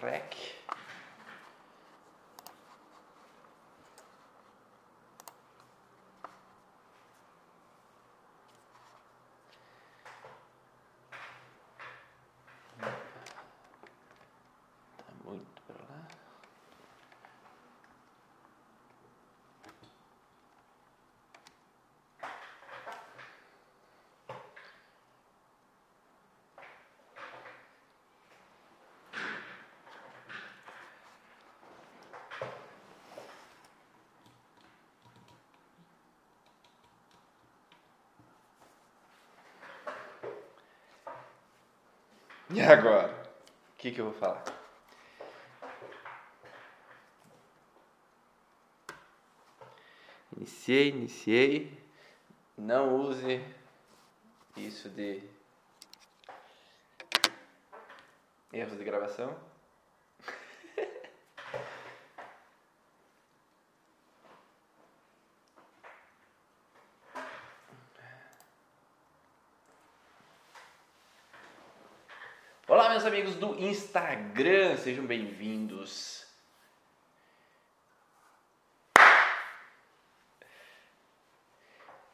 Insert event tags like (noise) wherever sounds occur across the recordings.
Rec. Tá muito pra lá. (laughs) E agora? O que, que eu vou falar? Iniciei, iniciei. Não use isso de erros de gravação. Olá, meus amigos do Instagram, sejam bem-vindos.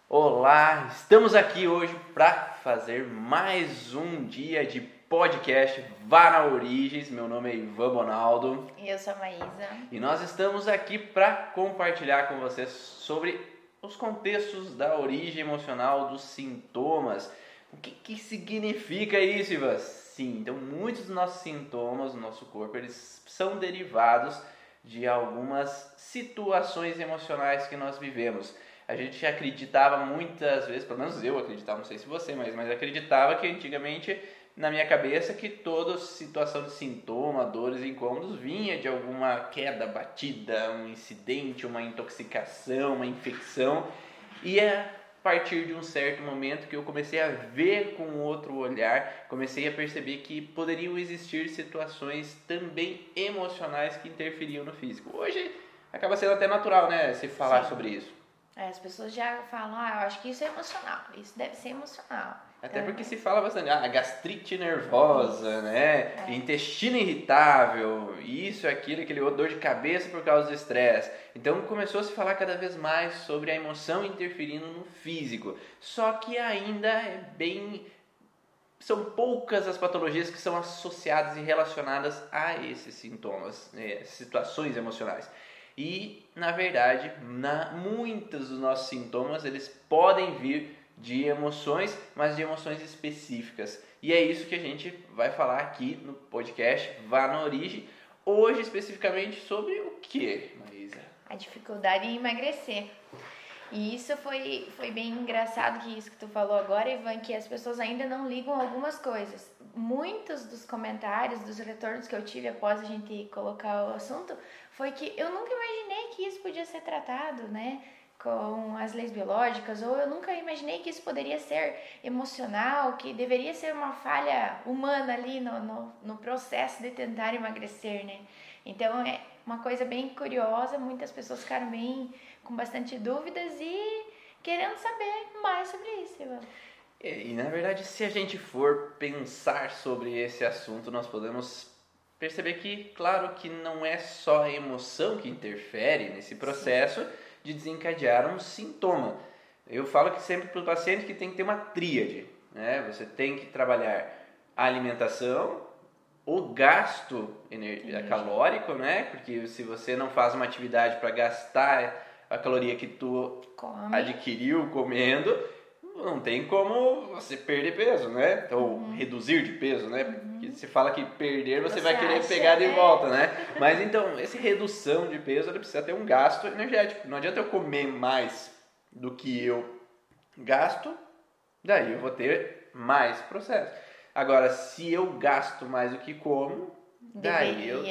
Olá, estamos aqui hoje para fazer mais um dia de podcast Vá na Origens. Meu nome é Ivan Bonaldo E eu sou a Maísa. e nós estamos aqui para compartilhar com vocês sobre os contextos da origem emocional dos sintomas. O que, que significa isso, Ivan? Sim, então muitos dos nossos sintomas no nosso corpo eles são derivados de algumas situações emocionais que nós vivemos. A gente acreditava muitas vezes, pelo menos eu acreditava, não sei se você, mas, mas acreditava que antigamente, na minha cabeça, que toda situação de sintoma, dores e incômodos vinha de alguma queda, batida, um incidente, uma intoxicação, uma infecção. E é partir de um certo momento que eu comecei a ver com outro olhar, comecei a perceber que poderiam existir situações também emocionais que interferiam no físico. Hoje acaba sendo até natural, né, se falar Sim. sobre isso. É, as pessoas já falam, ah, eu acho que isso é emocional, isso deve ser emocional. Até Então, porque se fala bastante, ah, gastrite nervosa, né? Intestino irritável, isso, aquilo, aquele outro, dor de cabeça por causa do estresse. Então começou a se falar cada vez mais sobre a emoção interferindo no físico. Só que ainda é bem. São poucas as patologias que são associadas e relacionadas a esses sintomas, né, situações emocionais. E, na verdade, na, muitos dos nossos sintomas eles podem vir de emoções, mas de emoções específicas. E é isso que a gente vai falar aqui no podcast Vá na Origem. Hoje, especificamente, sobre o que, Maísa? A dificuldade em emagrecer. E isso foi, foi bem engraçado que isso que tu falou agora, Ivan, que as pessoas ainda não ligam algumas coisas. Muitos dos comentários, dos retornos que eu tive após a gente colocar o assunto, foi que eu nunca imaginei que isso podia ser tratado, né? Com as leis biológicas, ou eu nunca imaginei que isso poderia ser emocional, que deveria ser uma falha humana ali no, no, no processo de tentar emagrecer, né? Então é uma coisa bem curiosa, muitas pessoas ficaram bem com bastante dúvidas e querendo saber mais sobre isso, Ivan. E, e, na verdade, se a gente for pensar sobre esse assunto, nós podemos perceber que, claro, que não é só a emoção que interfere nesse processo de desencadear um sintoma. Eu falo que sempre para o paciente que tem que ter uma tríade, né? Você tem que trabalhar a alimentação, o gasto calórico, né? Porque se você não faz uma atividade para gastar a caloria que tu Come. adquiriu comendo, não tem como você perder peso, né? Ou reduzir de peso, né? Porque se fala que perder, você, Você vai querer acha, pegar de né? volta, né? Mas então, essa redução de peso, ela precisa ter um gasto energético. Não adianta eu comer mais do que eu gasto, daí eu vou ter mais processo. Agora, se eu gasto mais do que como, daí eu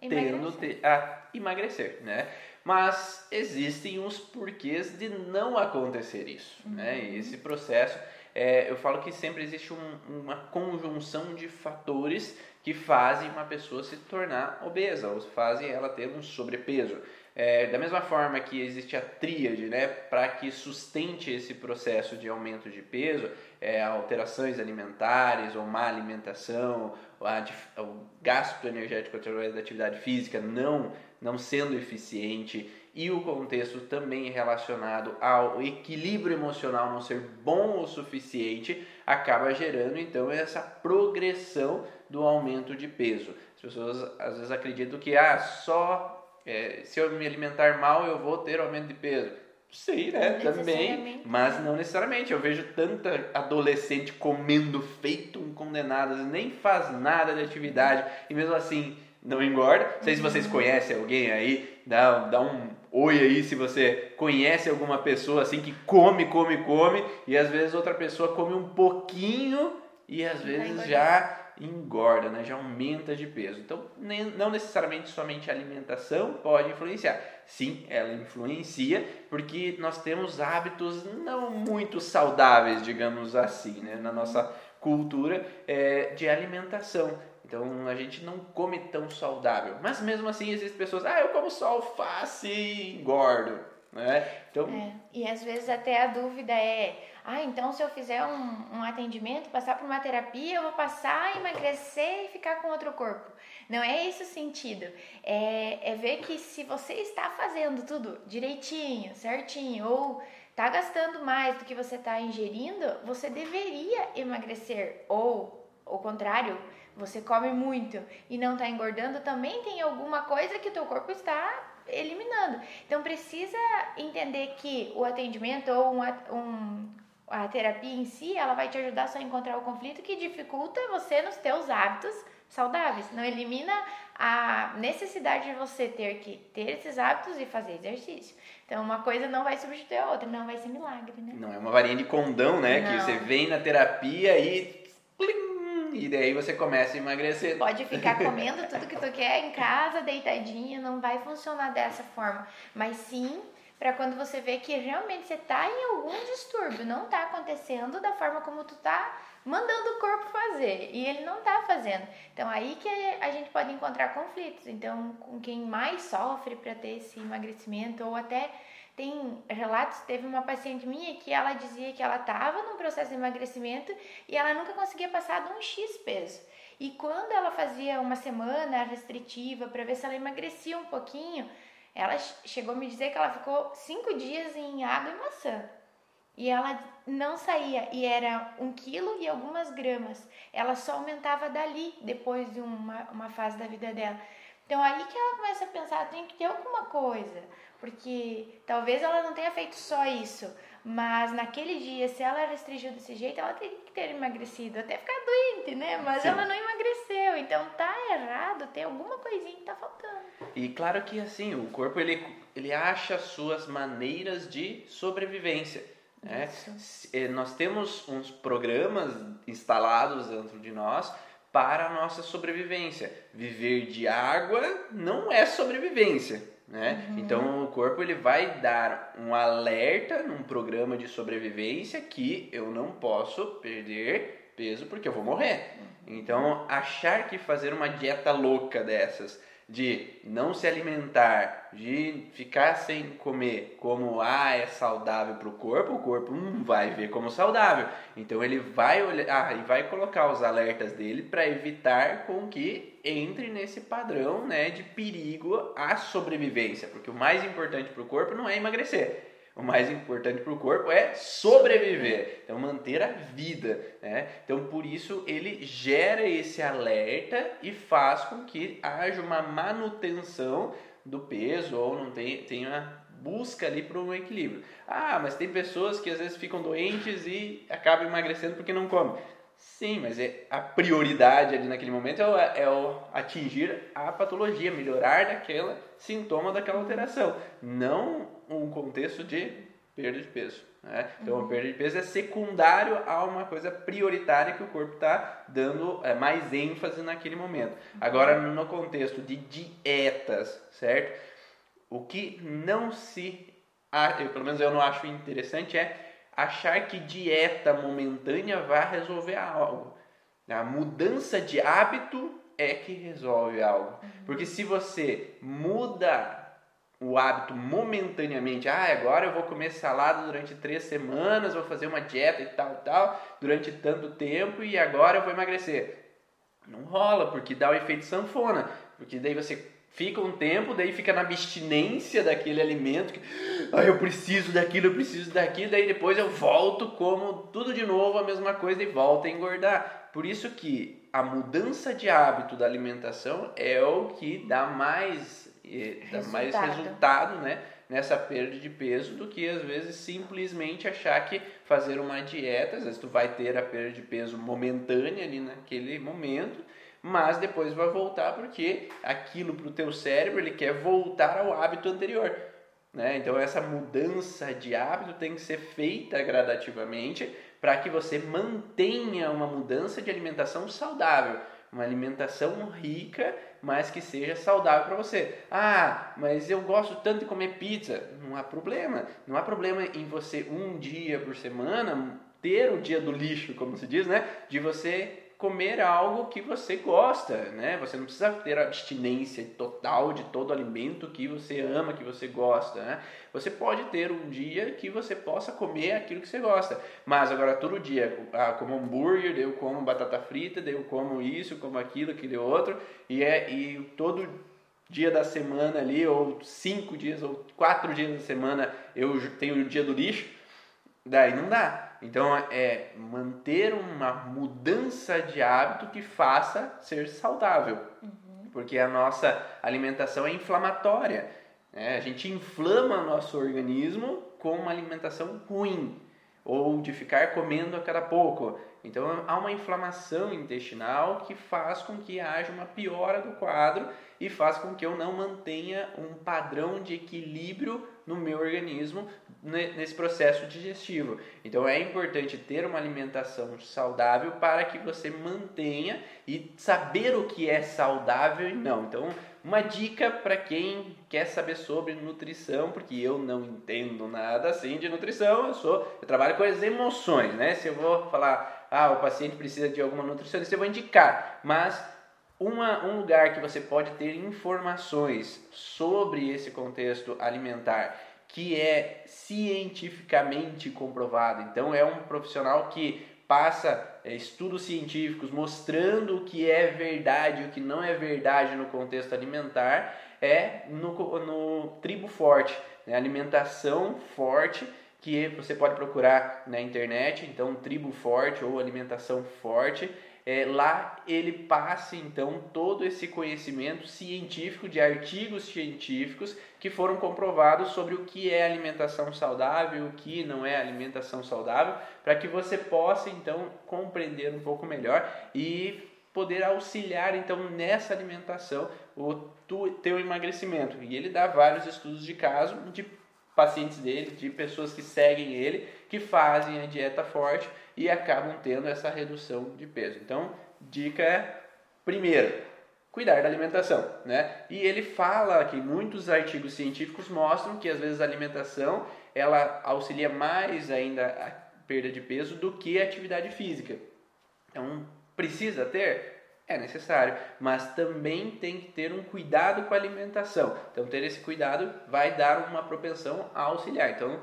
tendo emagrecer. a emagrecer, né? Mas existem uns porquês de não acontecer isso, né? E esse processo, é, eu falo que sempre existe um- uma conjunção de fatores que fazem uma pessoa se tornar obesa ou fazem ela ter um sobrepeso. É, da mesma forma que existe a tríade, né, para que sustente esse processo de aumento de peso, é, alterações alimentares ou má alimentação, ou a o gasto energético através da atividade física não, não sendo eficiente e o contexto também relacionado ao equilíbrio emocional não ser bom o suficiente, acaba gerando então essa progressão do aumento de peso. As pessoas às vezes acreditam que ah, só é, se eu me alimentar mal eu vou ter aumento de peso. Sim, né? Também. Mas não necessariamente. Eu vejo tanta adolescente comendo feito um condenado, nem faz nada de atividade e mesmo assim não engorda. Não sei se vocês uhum. conhecem alguém aí, dá, dá um oi aí se você conhece alguma pessoa assim que come, come, come e às vezes outra pessoa come um pouquinho e às vezes já engorda, né? já aumenta de peso. Então, nem, não necessariamente somente a alimentação pode influenciar. Sim, ela influencia porque nós temos hábitos não muito saudáveis, digamos assim, né? na nossa cultura é, de alimentação. Então a gente não come tão saudável. Mas mesmo assim existem pessoas, ah, eu como só alface e engordo. Né? Então... É. E às vezes até a dúvida é, ah, então se eu fizer um, um atendimento, passar por uma terapia, eu vou passar, emagrecer e ficar com outro corpo. Não é esse o sentido. É, é ver que se você está fazendo tudo direitinho, certinho, ou está gastando mais do que você está ingerindo, você deveria emagrecer. Ou, ao contrário, você come muito e não está engordando, também tem alguma coisa que o teu corpo está eliminando. Então precisa entender que o atendimento ou um, um, a terapia em si, ela vai te ajudar só a encontrar o conflito que dificulta você nos teus hábitos saudáveis. Não elimina a necessidade de você ter que ter esses hábitos e fazer exercício. Então, uma coisa não vai substituir a outra, não vai ser milagre, né? Não é uma varinha de condão, né? Não. Que você vem na terapia e e daí você começa a emagrecer. Pode ficar (laughs) comendo tudo que tu quer em casa, deitadinha, não vai funcionar dessa forma. Mas sim para quando você vê que realmente você tá em algum distúrbio, não tá acontecendo da forma como tu tá mandando o corpo fazer e ele não tá fazendo. Então aí que a gente pode encontrar conflitos. Então, com quem mais sofre para ter esse emagrecimento ou até tem relatos, teve uma paciente minha que ela dizia que ela estava num processo de emagrecimento e ela nunca conseguia passar de um X peso. E quando ela fazia uma semana restritiva para ver se ela emagrecia um pouquinho, ela chegou a me dizer que ela ficou cinco dias em água e maçã. E ela não saía, e era um quilo e algumas gramas. Ela só aumentava dali, depois de uma, uma fase da vida dela. Então aí que ela começa a pensar, tem que ter alguma coisa, porque talvez ela não tenha feito só isso, mas naquele dia, se ela restringiu desse jeito, ela teria que ter emagrecido, até ficar doente, né? Mas Sim. ela não emagreceu, então tá errado, tem alguma coisinha que tá faltando. E claro que assim, o corpo ele, ele acha suas maneiras de sobrevivência. Né? Eh, nós temos uns programas instalados dentro de nós para a nossa sobrevivência. Viver de água não é sobrevivência. Né? Uhum. Então o corpo ele vai dar um alerta num programa de sobrevivência que eu não posso perder peso porque eu vou morrer. Uhum. Então achar que fazer uma dieta louca dessas de não se alimentar, de ficar sem comer, como ah, é saudável para o corpo, o corpo não vai ver como saudável. Então ele vai olhar ah, e vai colocar os alertas dele para evitar com que entre nesse padrão né, de perigo à sobrevivência, porque o mais importante para o corpo não é emagrecer, o mais importante para o corpo é sobreviver, então manter a vida. Né? Então por isso ele gera esse alerta e faz com que haja uma manutenção do peso ou não tem, tenha busca ali para um equilíbrio. Ah, mas tem pessoas que às vezes ficam doentes e acabam emagrecendo porque não comem. Sim, mas é, a prioridade ali naquele momento é o, é o atingir a patologia, melhorar daquela sintoma daquela alteração, não um contexto de perda de peso. Né? Então, uhum. a perda de peso é secundário a uma coisa prioritária que o corpo está dando é, mais ênfase naquele momento. Uhum. Agora, no contexto de dietas, certo? O que não se. Eu, pelo menos eu não acho interessante é achar que dieta momentânea vai resolver algo. A mudança de hábito é que resolve algo. Uhum. Porque se você muda o hábito momentaneamente, ah, agora eu vou comer salada durante três semanas, vou fazer uma dieta e tal, tal, durante tanto tempo e agora eu vou emagrecer. Não rola, porque dá o efeito sanfona. Porque daí você fica um tempo, daí fica na abstinência daquele alimento, que ah, eu preciso daquilo, eu preciso daquilo, daí depois eu volto, como tudo de novo, a mesma coisa e volta a engordar. Por isso que a mudança de hábito da alimentação é o que dá mais, eh, dá mais resultado, né? nessa perda de peso do que às vezes simplesmente achar que fazer uma dieta, às vezes tu vai ter a perda de peso momentânea ali naquele momento, mas depois vai voltar porque aquilo para o teu cérebro ele quer voltar ao hábito anterior. Né? Então essa mudança de hábito tem que ser feita gradativamente para que você mantenha uma mudança de alimentação saudável, uma alimentação rica, mas que seja saudável para você. Ah, mas eu gosto tanto de comer pizza. Não há problema. Não há problema em você um dia por semana ter o dia do lixo, como se diz, né? De você comer algo que você gosta, né? Você não precisa ter abstinência total de todo alimento que você ama, que você gosta, né? Você pode ter um dia que você possa comer aquilo que você gosta, mas agora todo dia, ah, como hambúrguer, eu como batata frita, eu como isso, como aquilo, aquele outro, e é e todo dia da semana ali, ou cinco dias, ou quatro dias da semana, eu tenho o dia do lixo, daí não dá. Então é manter uma mudança de hábito que faça ser saudável. Uhum. Porque a nossa alimentação é inflamatória. Né? A gente inflama nosso organismo com uma alimentação ruim ou de ficar comendo a cada pouco. Então há uma inflamação intestinal que faz com que haja uma piora do quadro e faz com que eu não mantenha um padrão de equilíbrio no meu organismo nesse processo digestivo. Então é importante ter uma alimentação saudável para que você mantenha e saber o que é saudável e não. Então, uma dica para quem quer saber sobre nutrição, porque eu não entendo nada assim de nutrição, eu sou, eu trabalho com as emoções, né? Se eu vou falar, ah, o paciente precisa de alguma nutricionista, eu vou indicar, mas uma, um lugar que você pode ter informações sobre esse contexto alimentar que é cientificamente comprovado. Então, é um profissional que passa é, estudos científicos mostrando o que é verdade e o que não é verdade no contexto alimentar, é no, no Tribo Forte, né? alimentação forte, que você pode procurar na internet, então Tribo Forte ou Alimentação Forte é, lá ele passa então todo esse conhecimento científico de artigos científicos que foram comprovados sobre o que é alimentação saudável, o que não é alimentação saudável, para que você possa então compreender um pouco melhor e poder auxiliar então nessa alimentação o teu emagrecimento. E ele dá vários estudos de caso de pacientes dele, de pessoas que seguem ele, que fazem a dieta forte e acabam tendo essa redução de peso. Então, dica é, primeiro, cuidar da alimentação, né? E ele fala que muitos artigos científicos mostram que às vezes a alimentação ela auxilia mais ainda a perda de peso do que a atividade física. Então, precisa ter? É necessário, mas também tem que ter um cuidado com a alimentação. Então, ter esse cuidado vai dar uma propensão a auxiliar. Então,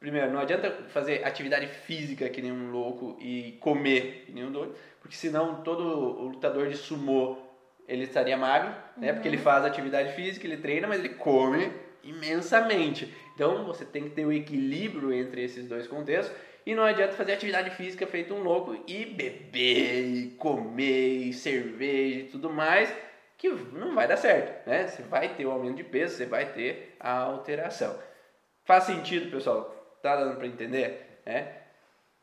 Primeiro, não adianta fazer atividade física que nem um louco e comer que nem um doido, porque senão todo o lutador de sumô ele estaria magro, né? Porque ele uhum. faz atividade física, ele treina, mas ele come imensamente. Então você tem que ter o um equilíbrio entre esses dois contextos e não adianta fazer atividade física feito um louco e beber, e comer, e cerveja e tudo mais, que não vai dar certo, né? Você vai ter o aumento de peso, você vai ter a alteração. Faz sentido, pessoal? Tá dando para entender? É?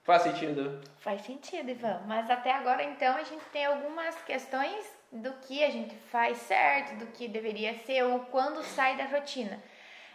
Faz sentido? Faz sentido, Ivan. Mas até agora, então, a gente tem algumas questões do que a gente faz certo, do que deveria ser, ou quando sai da rotina.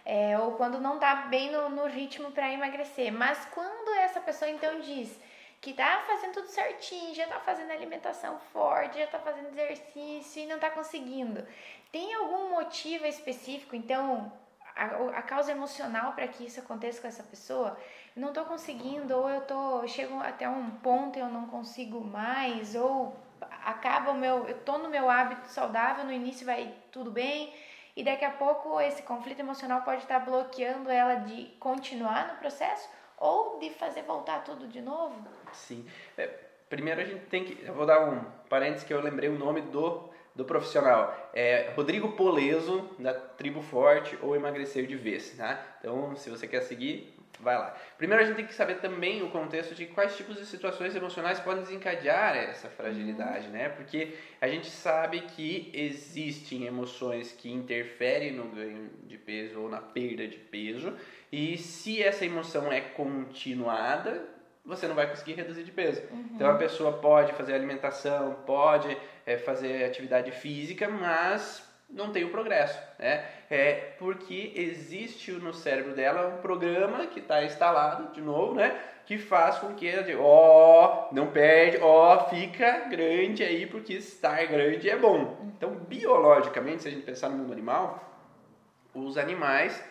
É, ou quando não tá bem no, no ritmo para emagrecer. Mas quando essa pessoa então diz que tá fazendo tudo certinho, já tá fazendo alimentação forte, já tá fazendo exercício e não tá conseguindo. Tem algum motivo específico, então, a, a causa emocional para que isso aconteça com essa pessoa, eu não estou conseguindo, ou eu tô, chego até um ponto e eu não consigo mais, ou acaba o meu, eu tô no meu hábito saudável, no início vai tudo bem, e daqui a pouco esse conflito emocional pode estar bloqueando ela de continuar no processo ou de fazer voltar tudo de novo. Sim. É, primeiro a gente tem que. Eu vou dar um parênteses que eu lembrei o nome do, do profissional. É Rodrigo Poleso, da Tribo Forte, ou Emagrecer de Vez. Tá? Então, se você quer seguir, vai lá. Primeiro a gente tem que saber também o contexto de quais tipos de situações emocionais podem desencadear essa fragilidade, né? Porque a gente sabe que existem emoções que interferem no ganho de peso ou na perda de peso, e se essa emoção é continuada, você não vai conseguir reduzir de peso. Uhum. Então a pessoa pode fazer alimentação, pode é, fazer atividade física, mas não tem o progresso, né? É porque existe no cérebro dela um programa que está instalado de novo, né? Que faz com que ela diga, ó, oh, não perde, ó, oh, fica grande aí porque estar grande é bom. Então, biologicamente, se a gente pensar no mundo animal, os animais,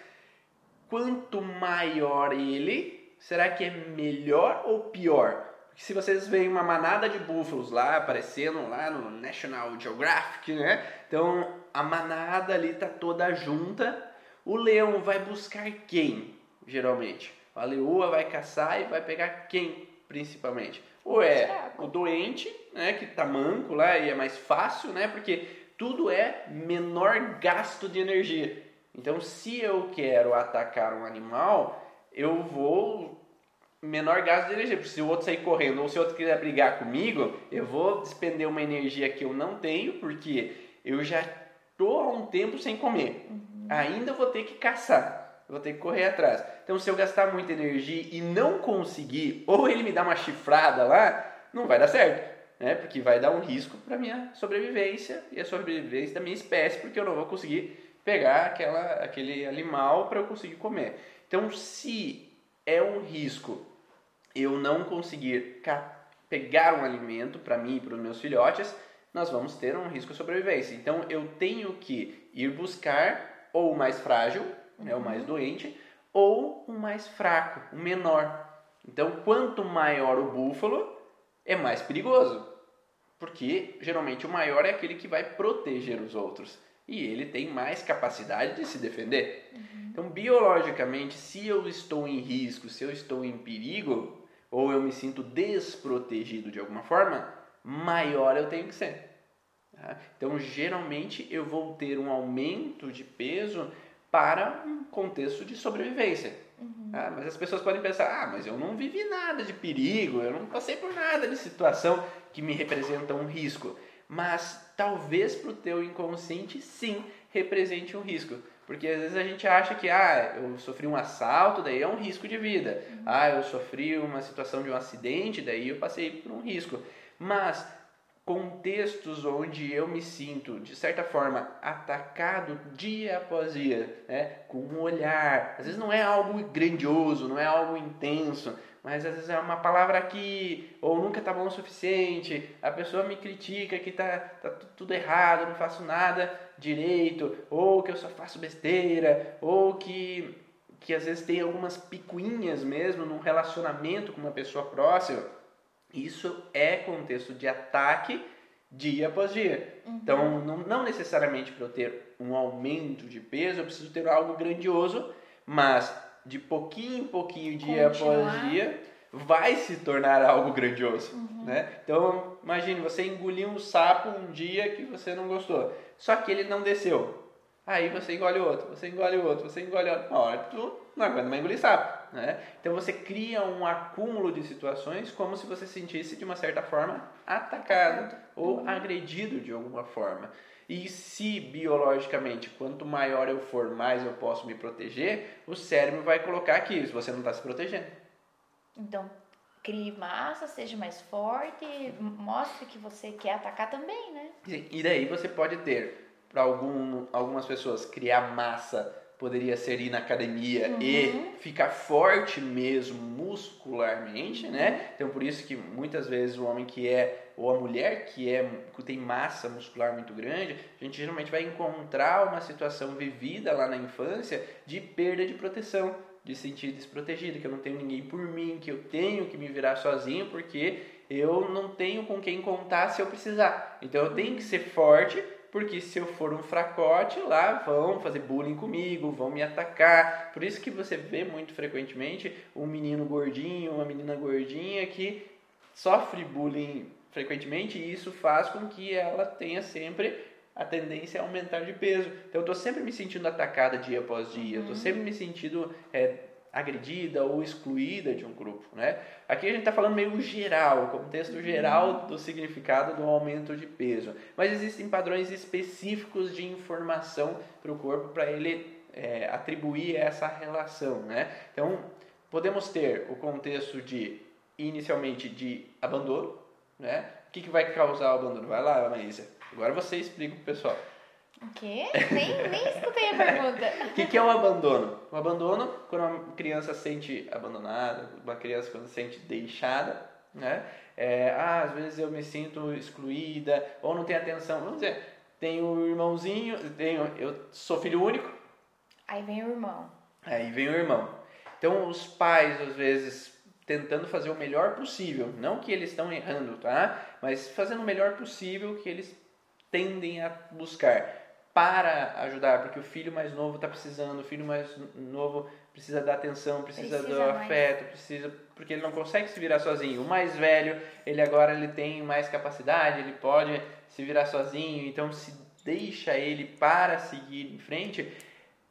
quanto maior ele, será que é melhor ou pior? Porque se vocês veem uma manada de búfalos lá aparecendo lá no National Geographic, né? Então a manada ali tá toda junta. O leão vai buscar quem, geralmente? A leoa vai caçar e vai pegar quem, principalmente? Ou é o doente, né, que tá manco lá e é mais fácil, né? Porque tudo é menor gasto de energia. Então, se eu quero atacar um animal, eu vou menor gasto de energia. Porque se o outro sair correndo ou se o outro quiser brigar comigo, eu vou despender uma energia que eu não tenho, porque eu já estou há um tempo sem comer. Uhum. Ainda vou ter que caçar, vou ter que correr atrás. Então, se eu gastar muita energia e não conseguir, ou ele me dá uma chifrada lá, não vai dar certo. Né? Porque vai dar um risco para minha sobrevivência e a sobrevivência da minha espécie, porque eu não vou conseguir pegar aquela, aquele animal para eu conseguir comer. Então, se é um risco eu não conseguir pegar um alimento para mim e para os meus filhotes, nós vamos ter um risco de sobrevivência. Então eu tenho que ir buscar ou o mais frágil, né, o mais uhum. doente, ou o mais fraco, o menor. Então quanto maior o búfalo, é mais perigoso. Porque geralmente o maior é aquele que vai proteger os outros. E ele tem mais capacidade de se defender. Uhum. Então, biologicamente, se eu estou em risco, se eu estou em perigo, ou eu me sinto desprotegido de alguma forma, maior eu tenho que ser. Tá? Então, geralmente, eu vou ter um aumento de peso para um contexto de sobrevivência. Uhum. Tá? Mas as pessoas podem pensar: ah, mas eu não vivi nada de perigo, eu não passei por nada de situação que me representa um risco. Mas talvez para o teu inconsciente, sim, represente um risco. Porque às vezes a gente acha que, ah, eu sofri um assalto, daí é um risco de vida. Uhum. Ah, eu sofri uma situação de um acidente, daí eu passei por um risco. Mas contextos onde eu me sinto, de certa forma, atacado dia após dia, né? com um olhar. Às vezes não é algo grandioso, não é algo intenso, mas às vezes é uma palavra aqui, ou nunca tá bom o suficiente, a pessoa me critica que tá, tá tudo errado, não faço nada direito, ou que eu só faço besteira, ou que, que às vezes tem algumas picuinhas mesmo num relacionamento com uma pessoa próxima isso é contexto de ataque dia após dia. Uhum. Então, não, não necessariamente para eu ter um aumento de peso, eu preciso ter algo grandioso, mas de pouquinho em pouquinho, dia Continuar. após dia, vai se tornar algo grandioso. Uhum. Né? Então, imagine, você engoliu um sapo um dia que você não gostou, só que ele não desceu. Aí você engole outro, você engole outro, você engole outro. Uma hora tu não aguenta mais engolir sapo. Né? Então você cria um acúmulo de situações como se você sentisse de uma certa forma atacado ou uhum. agredido de alguma forma. E se biologicamente, quanto maior eu for, mais eu posso me proteger, o cérebro vai colocar aqui, se você não está se protegendo. Então, crie massa, seja mais forte, mostre que você quer atacar também, né? E daí você pode ter, para algum, algumas pessoas, criar massa poderia ser ir na academia uhum. e ficar forte mesmo muscularmente, uhum. né? Então por isso que muitas vezes o homem que é ou a mulher que é que tem massa muscular muito grande, a gente geralmente vai encontrar uma situação vivida lá na infância de perda de proteção, de sentir desprotegido, que eu não tenho ninguém por mim, que eu tenho que me virar sozinho porque eu não tenho com quem contar se eu precisar. Então eu tenho que ser forte porque se eu for um fracote, lá vão fazer bullying comigo, vão me atacar. Por isso que você vê muito frequentemente um menino gordinho, uma menina gordinha que sofre bullying frequentemente e isso faz com que ela tenha sempre a tendência a aumentar de peso. Então eu estou sempre me sentindo atacada dia após dia, eu estou uhum. sempre me sentindo é, agredida ou excluída de um grupo, né? Aqui a gente está falando meio geral, contexto uhum. geral do significado do aumento de peso, mas existem padrões específicos de informação para o corpo para ele é, atribuir essa relação, né? Então podemos ter o contexto de inicialmente de abandono, né? O que, que vai causar o abandono? Vai lá, Maísa. Agora você explica pro pessoal. O quê? Nem, nem escutei a pergunta. O que, que é o abandono? O abandono, quando uma criança se sente abandonada, uma criança quando se sente deixada, né? É, ah, às vezes eu me sinto excluída, ou não tem atenção. Vamos dizer, tenho um irmãozinho, tenho, eu sou filho único. Aí vem o irmão. Aí vem o irmão. Então os pais, às vezes, tentando fazer o melhor possível. Não que eles estão errando, tá? Mas fazendo o melhor possível que eles tendem a buscar para ajudar, porque o filho mais novo está precisando, o filho mais novo precisa da atenção, precisa, precisa do mais. afeto, precisa porque ele não consegue se virar sozinho. O mais velho, ele agora ele tem mais capacidade, ele pode se virar sozinho, então se deixa ele para seguir em frente,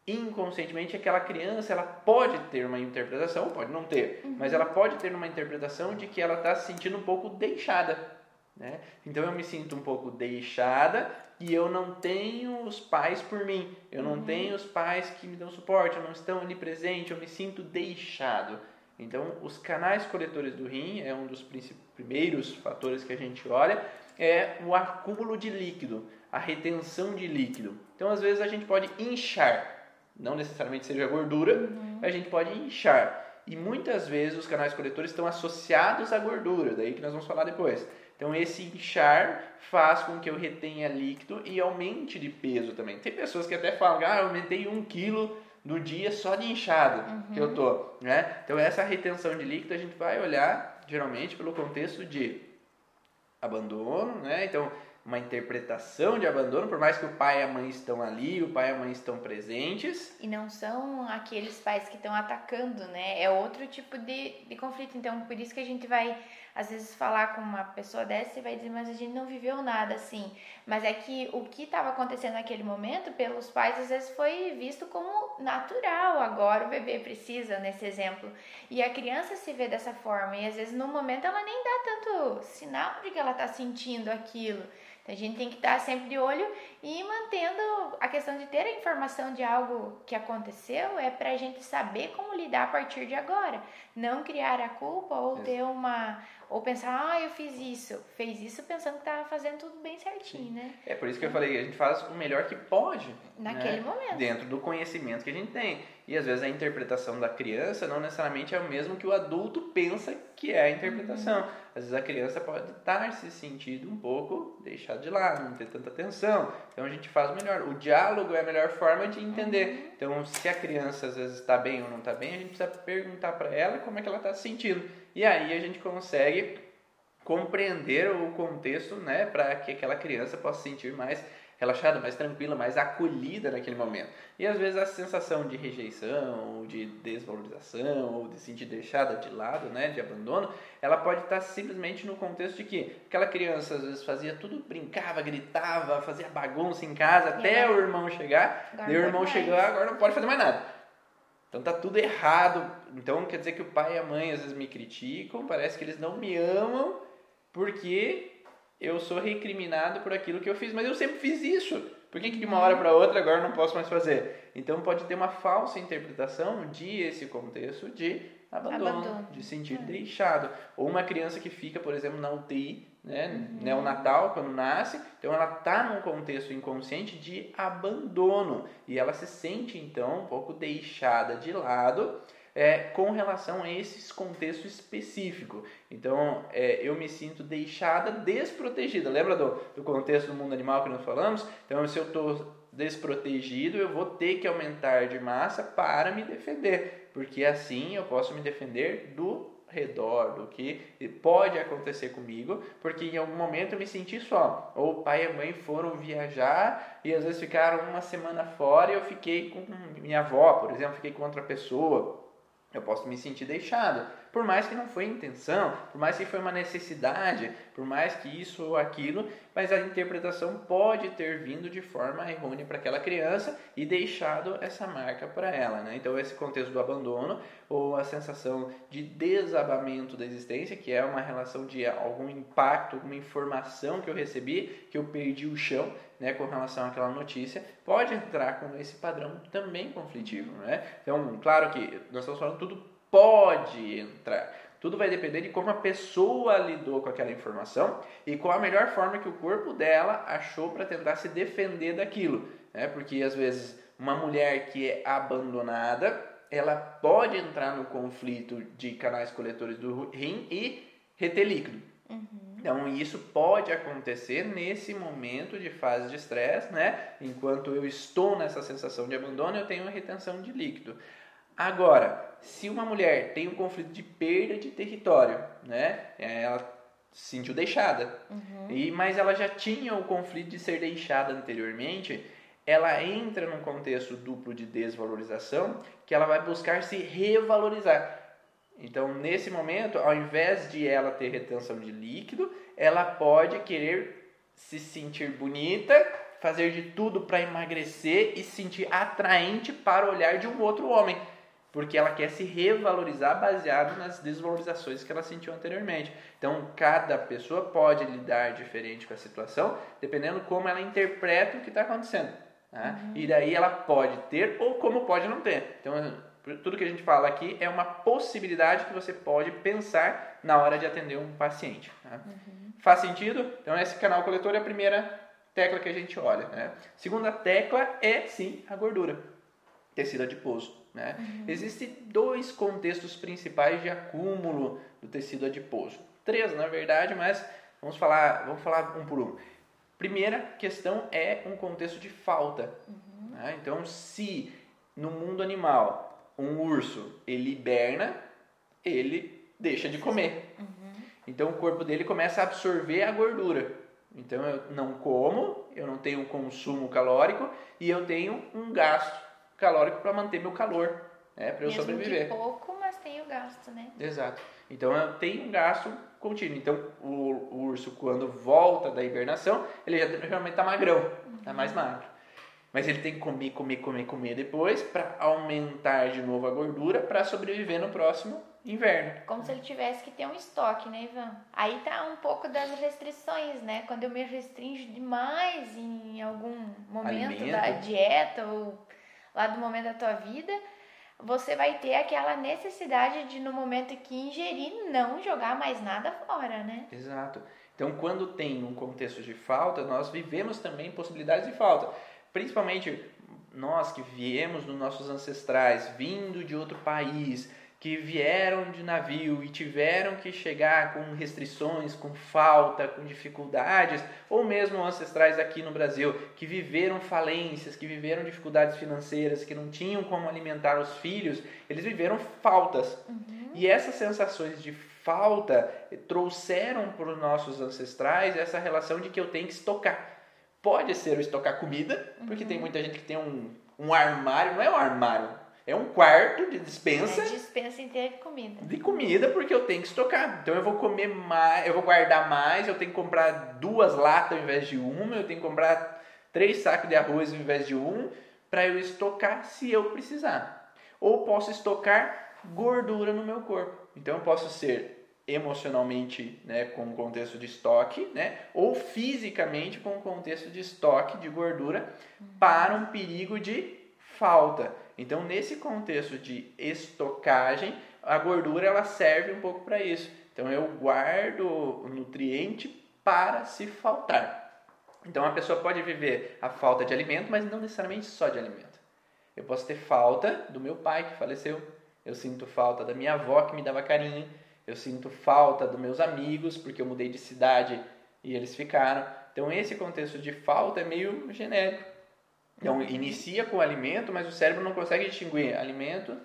inconscientemente aquela criança ela pode ter uma interpretação, pode não ter, uhum. mas ela pode ter uma interpretação de que ela está se sentindo um pouco deixada. Né? Então eu me sinto um pouco deixada e eu não tenho os pais por mim, eu não uhum. tenho os pais que me dão suporte, eu não estão ali presente, eu me sinto deixado. Então, os canais coletores do rim é um dos primeiros fatores que a gente olha, é o acúmulo de líquido, a retenção de líquido. Então, às vezes a gente pode inchar, não necessariamente seja gordura, uhum. a gente pode inchar. E muitas vezes os canais coletores estão associados à gordura, daí que nós vamos falar depois. Então esse inchar faz com que eu retenha líquido e aumente de peso também. Tem pessoas que até falam, ah, eu aumentei um quilo no dia só de inchado uhum. que eu tô, né? Então essa retenção de líquido a gente vai olhar geralmente pelo contexto de abandono, né? Então uma interpretação de abandono, por mais que o pai e a mãe estão ali, o pai e a mãe estão presentes. E não são aqueles pais que estão atacando, né? É outro tipo de, de conflito. Então, por isso que a gente vai, às vezes, falar com uma pessoa dessa e vai dizer, mas a gente não viveu nada assim. Mas é que o que estava acontecendo naquele momento, pelos pais, às vezes foi visto como natural. Agora o bebê precisa, nesse exemplo. E a criança se vê dessa forma. E às vezes, no momento, ela nem dá tanto sinal de que ela está sentindo aquilo. A gente tem que estar sempre de olho e mantendo a questão de ter a informação de algo que aconteceu é para a gente saber como lidar a partir de agora. Não criar a culpa ou ter uma ou pensar, ah, eu fiz isso. Fez isso pensando que estava fazendo tudo bem certinho, Sim. né? É por isso que eu falei, a gente faz o melhor que pode. Naquele né? momento. Dentro do conhecimento que a gente tem. E às vezes a interpretação da criança não necessariamente é o mesmo que o adulto pensa que é a interpretação. Uhum. Às vezes a criança pode estar se sentindo um pouco deixado de lado, não ter tanta atenção. Então a gente faz melhor. O diálogo é a melhor forma de entender. Uhum. Então, se a criança às vezes está bem ou não está bem, a gente precisa perguntar para ela como é que ela está se sentindo. E aí a gente consegue compreender o contexto, né, para que aquela criança possa se sentir mais relaxada, mais tranquila, mais acolhida naquele momento. E às vezes a sensação de rejeição, ou de desvalorização, ou de se sentir deixada de lado, né, de abandono, ela pode estar simplesmente no contexto de que aquela criança às vezes fazia tudo, brincava, gritava, fazia bagunça em casa até o irmão chegar, e o irmão chegou, agora não pode fazer mais nada. Então tá tudo errado. Então quer dizer que o pai e a mãe às vezes me criticam, parece que eles não me amam porque eu sou recriminado por aquilo que eu fiz, mas eu sempre fiz isso. Por que, que de uma hora para outra agora não posso mais fazer? Então pode ter uma falsa interpretação de esse contexto de abandono, abandono. de sentir é. deixado. Ou uma criança que fica, por exemplo, na UTI né, uhum. neonatal, quando nasce, então ela está num contexto inconsciente de abandono e ela se sente então um pouco deixada de lado é, com relação a esse contexto específico. Então é, eu me sinto deixada, desprotegida. Lembra do, do contexto do mundo animal que nós falamos? Então se eu estou desprotegido, eu vou ter que aumentar de massa para me defender, porque assim eu posso me defender do redor do que pode acontecer comigo, porque em algum momento eu me senti só. Ou o pai e a mãe foram viajar e às vezes ficaram uma semana fora e eu fiquei com minha avó, por exemplo, fiquei com outra pessoa. Eu posso me sentir deixado. Por mais que não foi intenção, por mais que foi uma necessidade, por mais que isso ou aquilo, mas a interpretação pode ter vindo de forma errônea para aquela criança e deixado essa marca para ela. Né? Então, esse contexto do abandono ou a sensação de desabamento da existência, que é uma relação de algum impacto, alguma informação que eu recebi, que eu perdi o chão né, com relação àquela notícia, pode entrar com esse padrão também conflitivo. Né? Então, claro que nós estamos falando tudo pode entrar. Tudo vai depender de como a pessoa lidou com aquela informação e qual a melhor forma que o corpo dela achou para tentar se defender daquilo. Né? Porque às vezes uma mulher que é abandonada, ela pode entrar no conflito de canais coletores do rim e reter líquido. Uhum. Então isso pode acontecer nesse momento de fase de estresse, né? Enquanto eu estou nessa sensação de abandono, eu tenho uma retenção de líquido. Agora, se uma mulher tem um conflito de perda de território, né? É, ela se sentiu deixada, uhum. e, mas ela já tinha o conflito de ser deixada anteriormente, ela entra num contexto duplo de desvalorização que ela vai buscar se revalorizar. Então, nesse momento, ao invés de ela ter retenção de líquido, ela pode querer se sentir bonita, fazer de tudo para emagrecer e se sentir atraente para o olhar de um outro homem porque ela quer se revalorizar baseado nas desvalorizações que ela sentiu anteriormente. Então, cada pessoa pode lidar diferente com a situação, dependendo como ela interpreta o que está acontecendo. Né? Uhum. E daí ela pode ter ou como pode não ter. Então, tudo que a gente fala aqui é uma possibilidade que você pode pensar na hora de atender um paciente. Né? Uhum. Faz sentido? Então, esse canal coletor é a primeira tecla que a gente olha. Né? Segunda tecla é, sim, a gordura, tecido adiposo. Né? Uhum. Existem dois contextos principais de acúmulo do tecido adiposo. Três, na verdade, mas vamos falar, vamos falar um por um. Primeira questão é um contexto de falta. Uhum. Né? Então, se no mundo animal um urso ele hiberna, ele deixa de comer. Uhum. Então o corpo dele começa a absorver a gordura. Então eu não como, eu não tenho um consumo calórico e eu tenho um gasto calórico para manter meu calor, né, para eu Mesmo sobreviver. Que pouco, mas tem o gasto, né? Exato. Então eu tenho um gasto contínuo. Então o, o urso quando volta da hibernação, ele já realmente está magrão, está uhum. mais magro. Mas ele tem que comer, comer, comer, comer depois para aumentar de novo a gordura para sobreviver no próximo inverno. Como se ele tivesse que ter um estoque, né, Ivan? Aí tá um pouco das restrições, né? Quando eu me restringo demais em algum momento Alimento. da dieta ou lá do momento da tua vida, você vai ter aquela necessidade de, no momento que ingerir, não jogar mais nada fora, né? Exato. Então, quando tem um contexto de falta, nós vivemos também possibilidades de falta. Principalmente nós que viemos dos nossos ancestrais, vindo de outro país, que vieram de navio e tiveram que chegar com restrições, com falta, com dificuldades, ou mesmo ancestrais aqui no Brasil que viveram falências, que viveram dificuldades financeiras, que não tinham como alimentar os filhos, eles viveram faltas. Uhum. E essas sensações de falta trouxeram para os nossos ancestrais essa relação de que eu tenho que estocar. Pode ser eu estocar comida, porque uhum. tem muita gente que tem um, um armário, não é um armário, é um quarto de dispensa. É dispensa inteira de comida. De comida, porque eu tenho que estocar. Então eu vou comer mais, eu vou guardar mais, eu tenho que comprar duas latas ao invés de uma, eu tenho que comprar três sacos de arroz ao invés de um, para eu estocar se eu precisar. Ou posso estocar gordura no meu corpo. Então eu posso ser emocionalmente, né, com um contexto de estoque, né, ou fisicamente com um contexto de estoque de gordura para um perigo de falta. Então, nesse contexto de estocagem, a gordura ela serve um pouco para isso. Então, eu guardo o nutriente para se faltar. Então, a pessoa pode viver a falta de alimento, mas não necessariamente só de alimento. Eu posso ter falta do meu pai que faleceu. Eu sinto falta da minha avó que me dava carinho. Eu sinto falta dos meus amigos porque eu mudei de cidade e eles ficaram. Então, esse contexto de falta é meio genérico. Então, inicia com o alimento, mas o cérebro não consegue distinguir alimento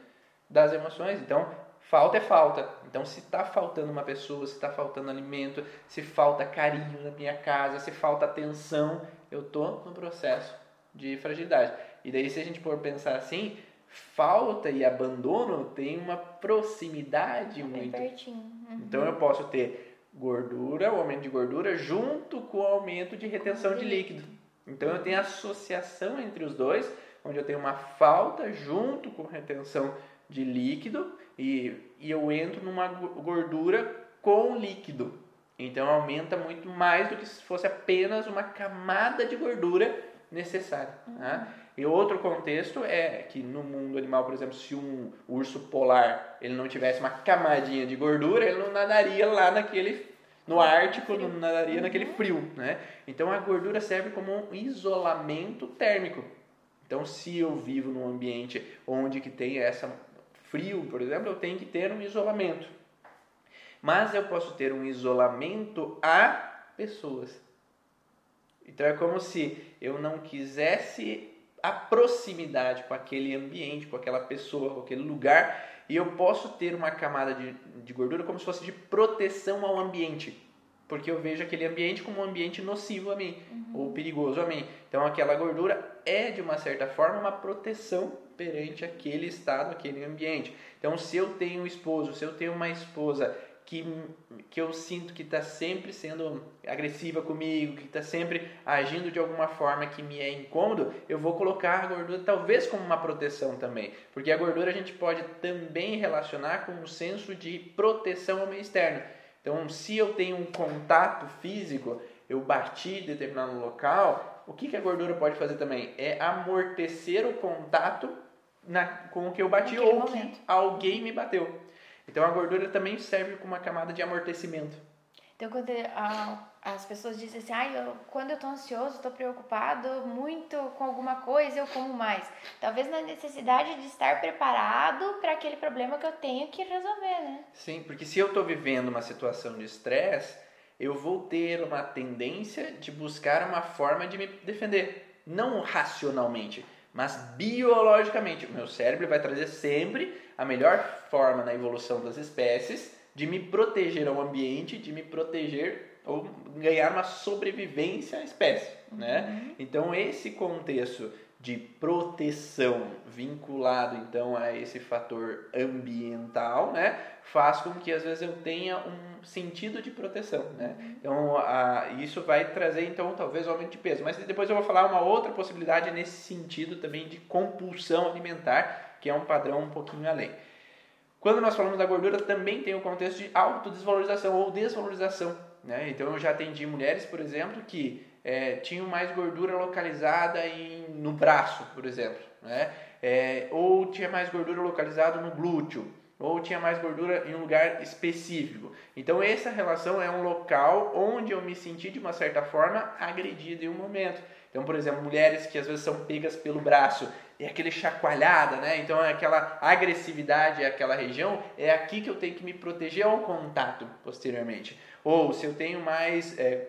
das emoções. Então, falta é falta. Então, se está faltando uma pessoa, se está faltando alimento, se falta carinho na minha casa, se falta atenção, eu estou no processo de fragilidade. E daí, se a gente for pensar assim, falta e abandono tem uma proximidade Bem muito. Uhum. Então eu posso ter gordura, o aumento de gordura, junto com o aumento de retenção de líquido. Então eu tenho associação entre os dois, onde eu tenho uma falta junto com retenção de líquido e, e eu entro numa gordura com líquido. Então aumenta muito mais do que se fosse apenas uma camada de gordura necessária. Tá? E outro contexto é que no mundo animal, por exemplo, se um urso polar ele não tivesse uma camadinha de gordura, ele não nadaria lá naquele no Ártico, não nadaria naquele frio, né? Então a gordura serve como um isolamento térmico. Então se eu vivo num ambiente onde que tem essa frio, por exemplo, eu tenho que ter um isolamento. Mas eu posso ter um isolamento a pessoas. Então é como se eu não quisesse a proximidade com aquele ambiente, com aquela pessoa, com aquele lugar, e eu posso ter uma camada de, de gordura como se fosse de proteção ao ambiente, porque eu vejo aquele ambiente como um ambiente nocivo a mim, uhum. ou perigoso a mim. Então aquela gordura é, de uma certa forma, uma proteção perante aquele estado, aquele ambiente. Então se eu tenho um esposo, se eu tenho uma esposa que, que eu sinto que está sempre sendo agressiva comigo, que está sempre agindo de alguma forma que me é incômodo, eu vou colocar a gordura talvez como uma proteção também. Porque a gordura a gente pode também relacionar com um senso de proteção ao meio externo. Então, se eu tenho um contato físico, eu bati em determinado local, o que, que a gordura pode fazer também? É amortecer o contato na, com o que eu bati ou momento. que alguém me bateu. Então a gordura também serve como uma camada de amortecimento. Então quando a, as pessoas dizem assim, ah, eu, quando eu estou ansioso, estou preocupado muito com alguma coisa, eu como mais. Talvez na necessidade de estar preparado para aquele problema que eu tenho que resolver, né? Sim, porque se eu estou vivendo uma situação de estresse, eu vou ter uma tendência de buscar uma forma de me defender, não racionalmente, mas biologicamente. O meu cérebro vai trazer sempre a melhor forma na evolução das espécies de me proteger ao ambiente, de me proteger ou ganhar uma sobrevivência à espécie, né? Uhum. Então esse contexto de proteção vinculado então a esse fator ambiental, né, faz com que às vezes eu tenha um sentido de proteção, né? Uhum. Então a, isso vai trazer então talvez um aumento de peso, mas depois eu vou falar uma outra possibilidade nesse sentido também de compulsão alimentar que é um padrão um pouquinho além. Quando nós falamos da gordura, também tem o contexto de autodesvalorização ou desvalorização. Né? Então, eu já atendi mulheres, por exemplo, que é, tinham mais gordura localizada em, no braço, por exemplo. Né? É, ou tinha mais gordura localizada no glúteo. Ou tinha mais gordura em um lugar específico. Então, essa relação é um local onde eu me senti, de uma certa forma, agredida em um momento. Então, por exemplo, mulheres que às vezes são pegas pelo braço é aquele chacoalhada, né? Então é aquela agressividade aquela região, é aqui que eu tenho que me proteger ao contato posteriormente. Ou se eu tenho mais é,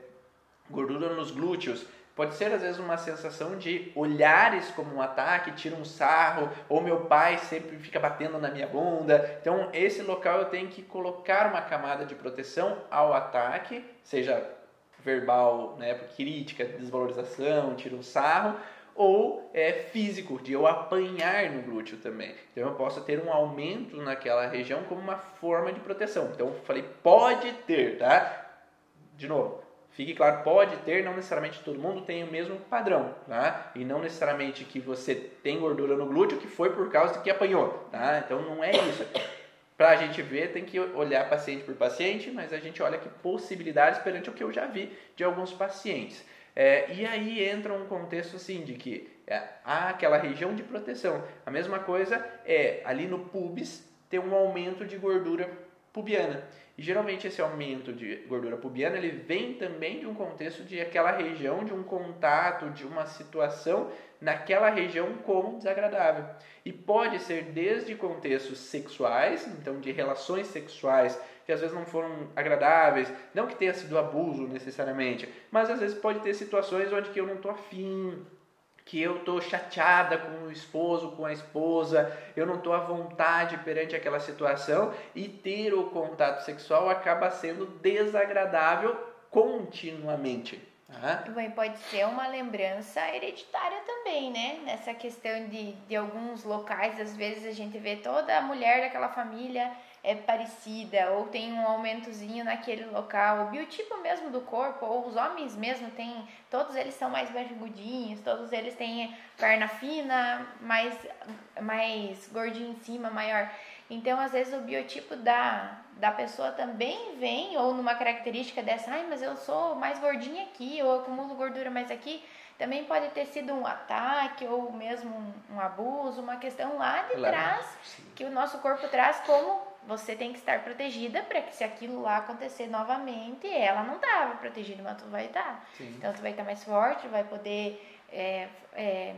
gordura nos glúteos, pode ser às vezes uma sensação de olhares como um ataque, tira um sarro, ou meu pai sempre fica batendo na minha bunda. Então esse local eu tenho que colocar uma camada de proteção ao ataque, seja verbal, né, crítica, desvalorização, tira um sarro, ou é físico, de eu apanhar no glúteo também. Então eu posso ter um aumento naquela região como uma forma de proteção. Então eu falei pode ter, tá? De novo, fique claro, pode ter, não necessariamente todo mundo tem o mesmo padrão, tá? E não necessariamente que você tem gordura no glúteo que foi por causa de que apanhou, tá? Então não é isso. Para a gente ver, tem que olhar paciente por paciente, mas a gente olha que possibilidades perante o que eu já vi de alguns pacientes. É, e aí entra um contexto assim de que é, há aquela região de proteção. A mesma coisa é ali no pubis ter um aumento de gordura pubiana. E geralmente esse aumento de gordura pubiana ele vem também de um contexto de aquela região, de um contato, de uma situação naquela região como desagradável. E pode ser desde contextos sexuais, então de relações sexuais que às vezes não foram agradáveis, não que tenha sido abuso necessariamente, mas às vezes pode ter situações onde que eu não estou afim, que eu estou chateada com o esposo, com a esposa, eu não estou à vontade perante aquela situação e ter o contato sexual acaba sendo desagradável continuamente. Ah. Bem, pode ser uma lembrança hereditária também, né? Nessa questão de, de alguns locais, às vezes a gente vê toda a mulher daquela família é parecida, ou tem um aumentozinho naquele local, o biotipo mesmo do corpo, ou os homens mesmo têm, todos eles são mais barrigudinhos, todos eles têm perna fina, mais, mais gordinho em cima, maior. Então, às vezes, o biotipo da, da pessoa também vem, ou numa característica dessa, ai, mas eu sou mais gordinha aqui, ou acumulo gordura mais aqui, também pode ter sido um ataque ou mesmo um, um abuso, uma questão lá de claro, trás sim. que o nosso corpo traz como você tem que estar protegida para que se aquilo lá acontecer novamente, ela não estava protegida, mas tu vai estar. Então tu vai estar mais forte, vai poder é, é,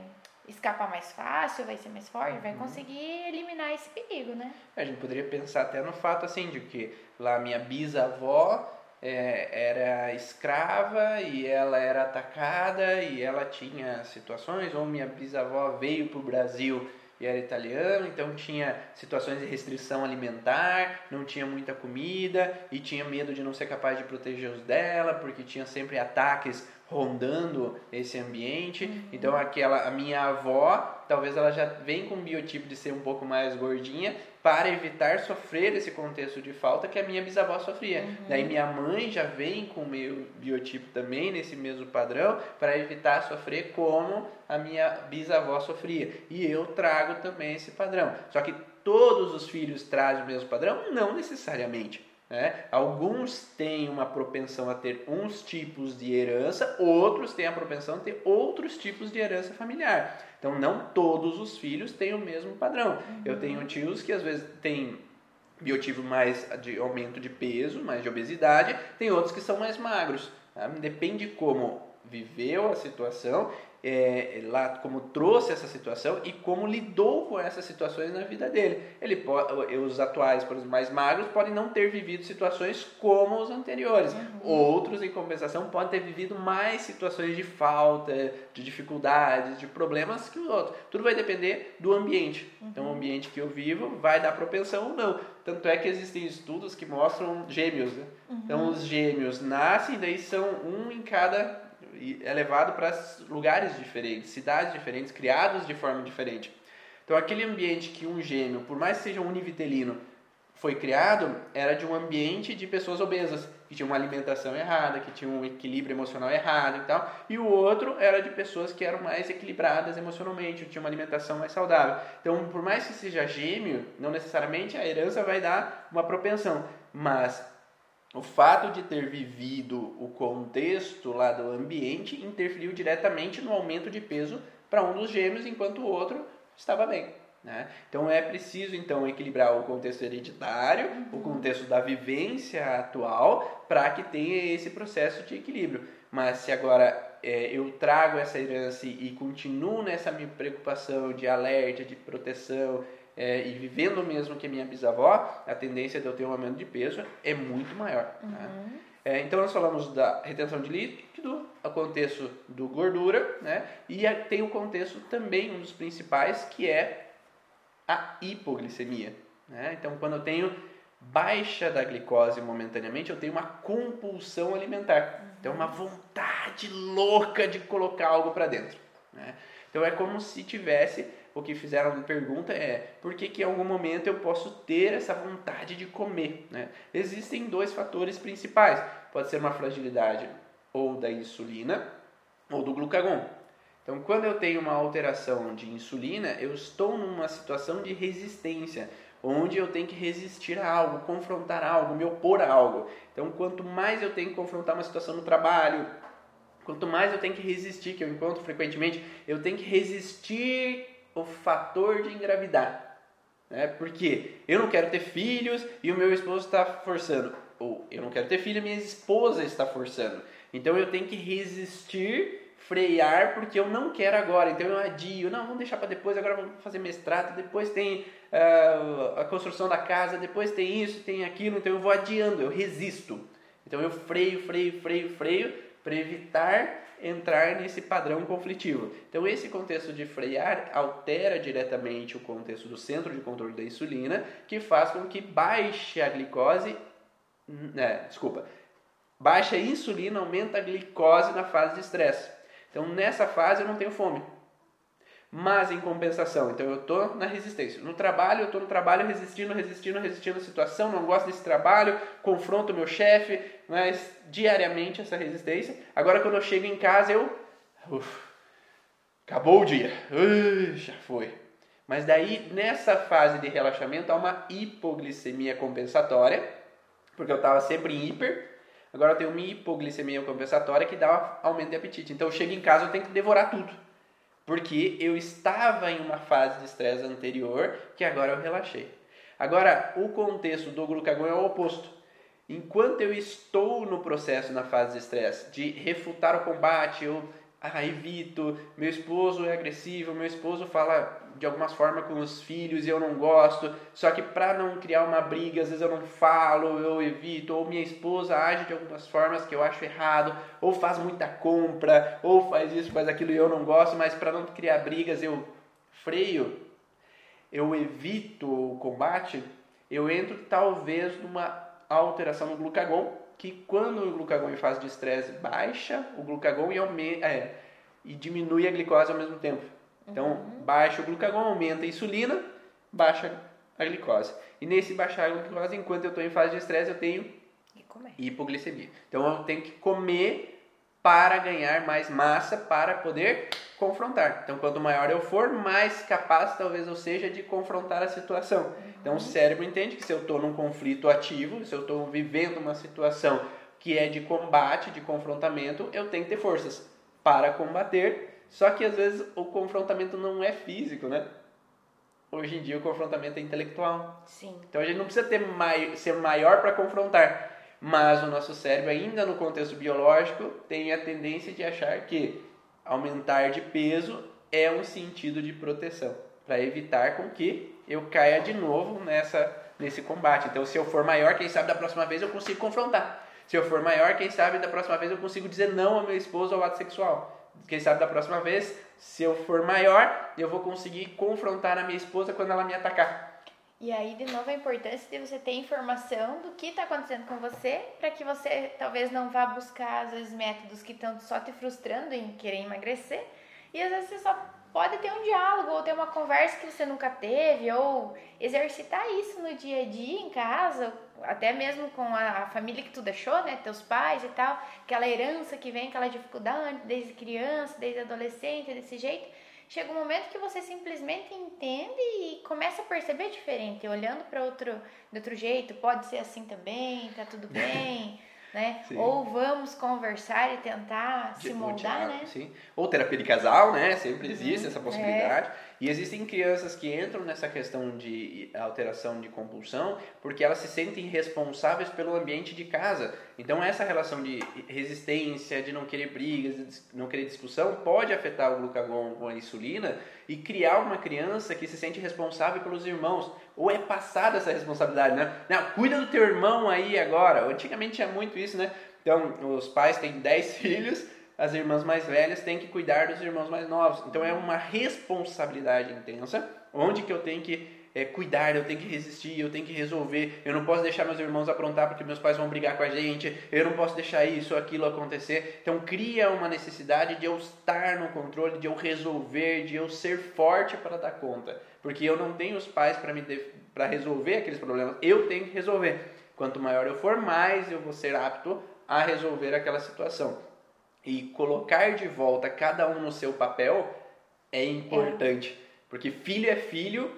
escapar mais fácil, vai ser mais forte, uhum. vai conseguir eliminar esse perigo, né? A gente poderia pensar até no fato assim de que lá minha bisavó é, era escrava e ela era atacada e ela tinha situações, ou minha bisavó veio para o Brasil e era italiano, então tinha situações de restrição alimentar, não tinha muita comida e tinha medo de não ser capaz de proteger os dela, porque tinha sempre ataques rondando esse ambiente. Uhum. Então aquela a minha avó, talvez ela já vem com o biotipo de ser um pouco mais gordinha para evitar sofrer esse contexto de falta que a minha bisavó sofria. Uhum. Daí minha mãe já vem com o meu biotipo também nesse mesmo padrão para evitar sofrer como a minha bisavó sofria. E eu trago também esse padrão. Só que todos os filhos trazem o mesmo padrão? Não necessariamente. Né? Alguns têm uma propensão a ter uns tipos de herança, outros têm a propensão a ter outros tipos de herança familiar. Então, não todos os filhos têm o mesmo padrão. Uhum. Eu tenho tios que às vezes têm biotipo mais de aumento de peso, mais de obesidade, tem outros que são mais magros. Tá? Depende como viveu a situação é, lá como trouxe essa situação e como lidou com essas situações na vida dele. Ele pode, os atuais, por exemplo, mais magros podem não ter vivido situações como os anteriores. Uhum. Outros, em compensação, podem ter vivido mais situações de falta, de dificuldades, de problemas que os outros. Tudo vai depender do ambiente. Uhum. Então, o ambiente que eu vivo vai dar propensão ou não. Tanto é que existem estudos que mostram gêmeos. Né? Uhum. Então, os gêmeos nascem, daí são um em cada é levado para lugares diferentes, cidades diferentes, criados de forma diferente. Então, aquele ambiente que um gêmeo, por mais que seja um univitelino, foi criado, era de um ambiente de pessoas obesas, que tinham uma alimentação errada, que tinham um equilíbrio emocional errado e tal. E o outro era de pessoas que eram mais equilibradas emocionalmente, tinham uma alimentação mais saudável. Então, por mais que seja gêmeo, não necessariamente a herança vai dar uma propensão, mas o fato de ter vivido o contexto lá do ambiente interferiu diretamente no aumento de peso para um dos gêmeos, enquanto o outro estava bem. Né? Então é preciso então equilibrar o contexto hereditário, uhum. o contexto da vivência atual, para que tenha esse processo de equilíbrio. Mas se agora é, eu trago essa herança e continuo nessa minha preocupação de alerta, de proteção, é, e vivendo mesmo que a minha bisavó, a tendência de eu ter um aumento de peso é muito maior. Uhum. Né? É, então nós falamos da retenção de líquido, o contexto do gordura, né? E tem o contexto também, um dos principais, que é a hipoglicemia. Né? Então quando eu tenho baixa da glicose momentaneamente, eu tenho uma compulsão alimentar. Uhum. Então uma vontade louca de colocar algo para dentro. Né? Então é como se tivesse o que fizeram pergunta é por que, que em algum momento eu posso ter essa vontade de comer? Né? Existem dois fatores principais. Pode ser uma fragilidade ou da insulina ou do glucagon. Então, quando eu tenho uma alteração de insulina, eu estou numa situação de resistência, onde eu tenho que resistir a algo, confrontar algo, me opor a algo. Então, quanto mais eu tenho que confrontar uma situação no trabalho, quanto mais eu tenho que resistir, que eu encontro frequentemente, eu tenho que resistir o fator de engravidar. Né? Porque eu não quero ter filhos e o meu esposo está forçando. Ou eu não quero ter filho e minha esposa está forçando. Então eu tenho que resistir, frear, porque eu não quero agora. Então eu adio. Não, vamos deixar para depois. Agora vamos fazer mestrado. Depois tem uh, a construção da casa. Depois tem isso, tem aquilo. Então eu vou adiando. Eu resisto. Então eu freio, freio, freio, freio para evitar entrar nesse padrão conflitivo. Então, esse contexto de frear altera diretamente o contexto do centro de controle da insulina, que faz com que baixe a glicose, né, desculpa, Baixa a insulina, aumenta a glicose na fase de estresse. Então nessa fase eu não tenho fome. Mas em compensação, então eu estou na resistência. No trabalho, eu estou no trabalho resistindo, resistindo, resistindo à situação, não gosto desse trabalho, confronto o meu chefe, mas diariamente essa resistência. Agora quando eu chego em casa, eu. Uf, acabou o dia. Uh, já foi. Mas daí, nessa fase de relaxamento, há uma hipoglicemia compensatória, porque eu estava sempre em hiper, agora eu tenho uma hipoglicemia compensatória que dá um aumento de apetite. Então eu chego em casa, eu tenho que devorar tudo, porque eu estava em uma fase de estresse anterior que agora eu relaxei. Agora, o contexto do glucagon é o oposto. Enquanto eu estou no processo, na fase de estresse, de refutar o combate, eu ah, evito, meu esposo é agressivo, meu esposo fala de algumas formas com os filhos e eu não gosto, só que para não criar uma briga, às vezes eu não falo, eu evito, ou minha esposa age de algumas formas que eu acho errado, ou faz muita compra, ou faz isso, faz aquilo e eu não gosto, mas para não criar brigas eu freio, eu evito o combate, eu entro talvez numa alteração no glucagon, que quando o glucagon em fase de estresse baixa o glucagon e, aumenta, é, e diminui a glicose ao mesmo tempo. Então, uhum. baixa o glucagon, aumenta a insulina, baixa a glicose. E nesse baixar a glicose, enquanto eu estou em fase de estresse, eu tenho hipoglicemia. Então, eu tenho que comer para ganhar mais massa para poder confrontar. Então, quanto maior eu for, mais capaz talvez eu seja de confrontar a situação. Uhum. Então, o cérebro entende que se eu estou num conflito ativo, se eu estou vivendo uma situação que é de combate, de confrontamento, eu tenho que ter forças para combater só que às vezes o confrontamento não é físico, né? Hoje em dia o confrontamento é intelectual. Sim. Então a gente não precisa ter mai ser maior para confrontar, mas o nosso cérebro, ainda no contexto biológico, tem a tendência de achar que aumentar de peso é um sentido de proteção, para evitar com que eu caia de novo nessa nesse combate. Então, se eu for maior, quem sabe da próxima vez eu consigo confrontar. Se eu for maior, quem sabe da próxima vez eu consigo dizer não ao meu esposo ao ato sexual quem sabe da próxima vez, se eu for maior, eu vou conseguir confrontar a minha esposa quando ela me atacar. E aí, de novo, a importância de você ter informação do que está acontecendo com você, para que você talvez não vá buscar, às vezes, métodos que estão só te frustrando em querer emagrecer. E às vezes você só pode ter um diálogo, ou ter uma conversa que você nunca teve, ou exercitar isso no dia a dia em casa, até mesmo com a, família que tu deixou, né, teus pais e tal, aquela herança que vem, aquela dificuldade desde criança, desde adolescente, desse jeito, chega um momento que você simplesmente entende e começa a perceber diferente, olhando para outro de outro jeito, pode ser assim também, tá tudo (laughs) bem né? Sim. Ou vamos conversar e tentar se moldar, né? Sim. Ou terapia de casal, né? Sempre existe uhum. essa possibilidade. É. E existem crianças que entram nessa questão de alteração de compulsão porque elas se sentem responsáveis pelo ambiente de casa. Então essa relação de resistência, de não querer brigas, de não querer discussão, pode afetar o glucagon com a insulina e criar uma criança que se sente responsável pelos irmãos. Ou é passada essa responsabilidade, né? Não, cuida do teu irmão aí agora. Antigamente tinha muito isso, né? Então, os pais têm 10 (laughs) filhos, as irmãs mais velhas têm que cuidar dos irmãos mais novos. Então, é uma responsabilidade intensa, onde que eu tenho que é, cuidar, eu tenho que resistir, eu tenho que resolver. Eu não posso deixar meus irmãos aprontar porque meus pais vão brigar com a gente. Eu não posso deixar isso ou aquilo acontecer. Então cria uma necessidade de eu estar no controle, de eu resolver, de eu ser forte para dar conta. Porque eu não tenho os pais para me para resolver aqueles problemas. Eu tenho que resolver. Quanto maior eu for, mais eu vou ser apto a resolver aquela situação. E colocar de volta cada um no seu papel é importante. É. Porque filho é filho,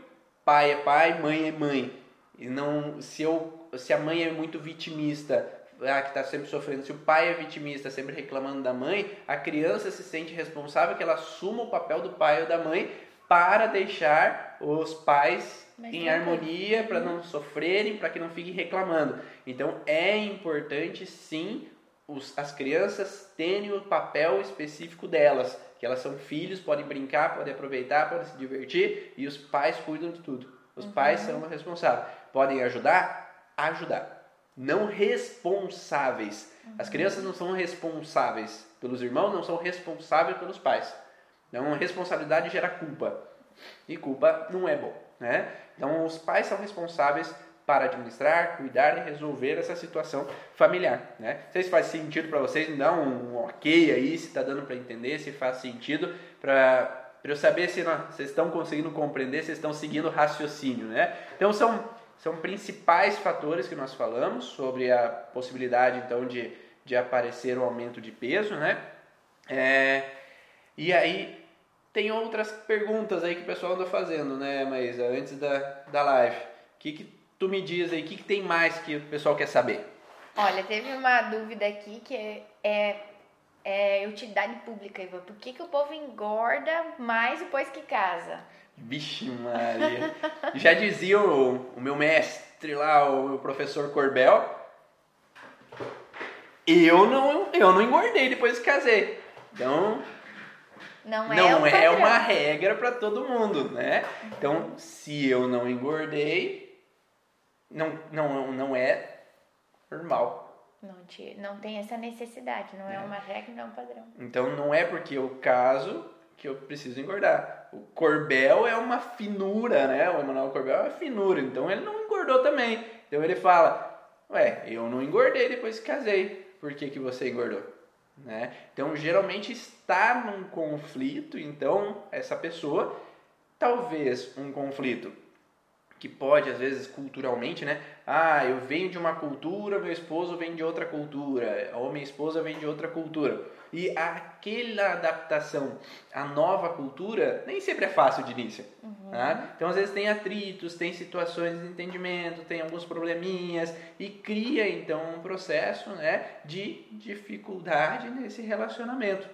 pai é pai, mãe é mãe. E não, se, eu, se a mãe é muito vitimista, ah, que está sempre sofrendo, se o pai é vitimista, sempre reclamando da mãe, a criança se sente responsável que ela assuma o papel do pai ou da mãe para deixar os pais Mas em harmonia, para não sofrerem, para que não fiquem reclamando. Então é importante sim os, as crianças terem o papel específico delas que elas são filhos, podem brincar, podem aproveitar, podem se divertir e os pais cuidam de tudo. Os uhum. pais são responsáveis. Podem ajudar? Ajudar. Não responsáveis. Uhum. As crianças não são responsáveis pelos irmãos, não são responsáveis pelos pais. Então, responsabilidade gera culpa. E culpa não é bom, né? Então, os pais são responsáveis para administrar, cuidar e resolver essa situação familiar, né? Não sei se faz sentido para vocês, me dá um ok aí, se está dando para entender, se faz sentido para eu saber se vocês estão conseguindo compreender, se estão seguindo o raciocínio, né? Então são são principais fatores que nós falamos sobre a possibilidade então de, de aparecer um aumento de peso, né? É, e aí tem outras perguntas aí que o pessoal anda fazendo, né, Maísa, antes da, da live. O que, que tu me diz aí, o que, que tem mais que o pessoal quer saber? Olha, teve uma dúvida aqui que é, é, é utilidade pública, Ivan. Por que, que o povo engorda mais depois que casa? Vixe Maria. (laughs) Já dizia o, o meu mestre lá, o meu professor Corbel, eu não, eu não engordei depois que casei. Então, não é, não é uma regra para todo mundo, né? Então, se eu não engordei, não, não, não é normal. Não, te, não tem essa necessidade, não é, é uma regra, não é um padrão. Então não é porque eu caso que eu preciso engordar. O Corbel é uma finura, né? O Emanuel Corbel é uma finura, então ele não engordou também. Então ele fala, ué, eu não engordei depois que casei, por que, que você engordou? Né? Então geralmente está num conflito, então essa pessoa, talvez um conflito que pode, às vezes, culturalmente, né? Ah, eu venho de uma cultura, meu esposo vem de outra cultura, ou minha esposa vem de outra cultura. E aquela adaptação à nova cultura nem sempre é fácil de início. Uhum. Tá? Então, às vezes, tem atritos, tem situações de entendimento, tem alguns probleminhas, e cria, então, um processo né, de dificuldade nesse relacionamento.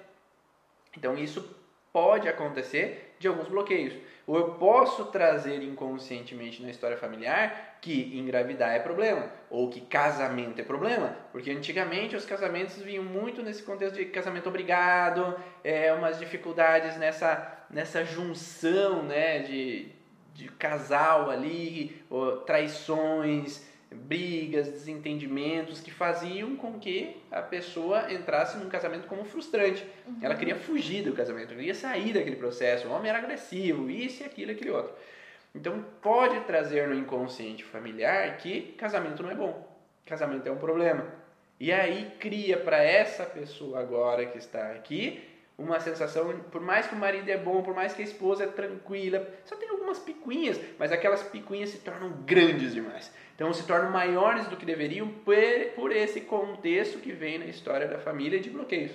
Então, isso pode acontecer de alguns bloqueios. Ou eu posso trazer inconscientemente na história familiar que engravidar é problema, ou que casamento é problema, porque antigamente os casamentos vinham muito nesse contexto de casamento obrigado, é, umas dificuldades nessa, nessa junção né, de, de casal ali, traições, brigas, desentendimentos que faziam com que a pessoa entrasse num casamento como frustrante. Uhum. Ela queria fugir do casamento, queria sair daquele processo. O homem era agressivo, isso e aquilo, aquele outro. Então pode trazer no inconsciente familiar que casamento não é bom, casamento é um problema. E aí cria para essa pessoa agora que está aqui uma sensação, por mais que o marido é bom, por mais que a esposa é tranquila, só tem algumas picuinhas, mas aquelas picuinhas se tornam grandes demais. Então se tornam maiores do que deveriam por, por esse contexto que vem na história da família de bloqueios.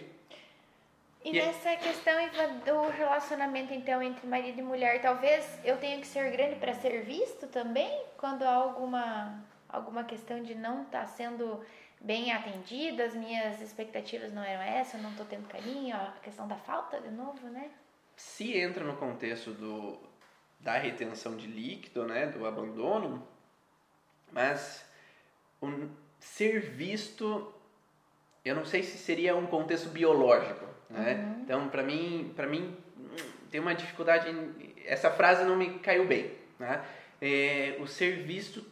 E, e nessa questão do relacionamento então entre marido e mulher, talvez eu tenha que ser grande para ser visto também quando há alguma alguma questão de não estar tá sendo bem atendida, as minhas expectativas não eram essas, eu não estou tendo carinho, a questão da falta de novo, né? Se entra no contexto do da retenção de líquido, né, do abandono, mas um, ser visto, eu não sei se seria um contexto biológico, né? Uhum. Então, para mim, para mim tem uma dificuldade. Em, essa frase não me caiu bem, né? É, o ser visto,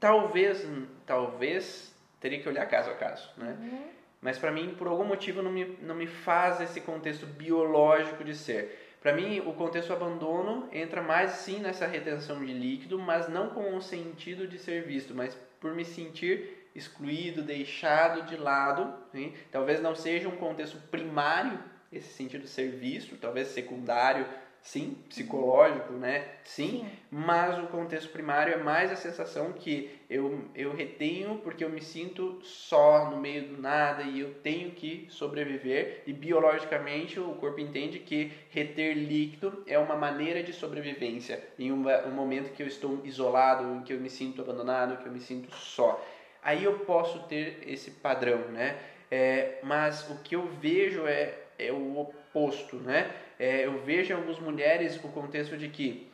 talvez, talvez teria que olhar caso a caso, né? Uhum. Mas para mim, por algum motivo, não me, não me faz esse contexto biológico de ser. Para mim, o contexto abandono entra mais sim nessa retenção de líquido, mas não com o sentido de ser visto, mas por me sentir excluído, deixado de lado. Sim? Talvez não seja um contexto primário esse sentido de ser visto, talvez secundário sim, psicológico, né? Sim, sim, mas o contexto primário é mais a sensação que eu, eu retenho porque eu me sinto só no meio do nada e eu tenho que sobreviver e biologicamente o corpo entende que reter líquido é uma maneira de sobrevivência em um, um momento que eu estou isolado, em que eu me sinto abandonado, que eu me sinto só. Aí eu posso ter esse padrão, né? É, mas o que eu vejo é, é o oposto, né? É, eu vejo em algumas mulheres o contexto de que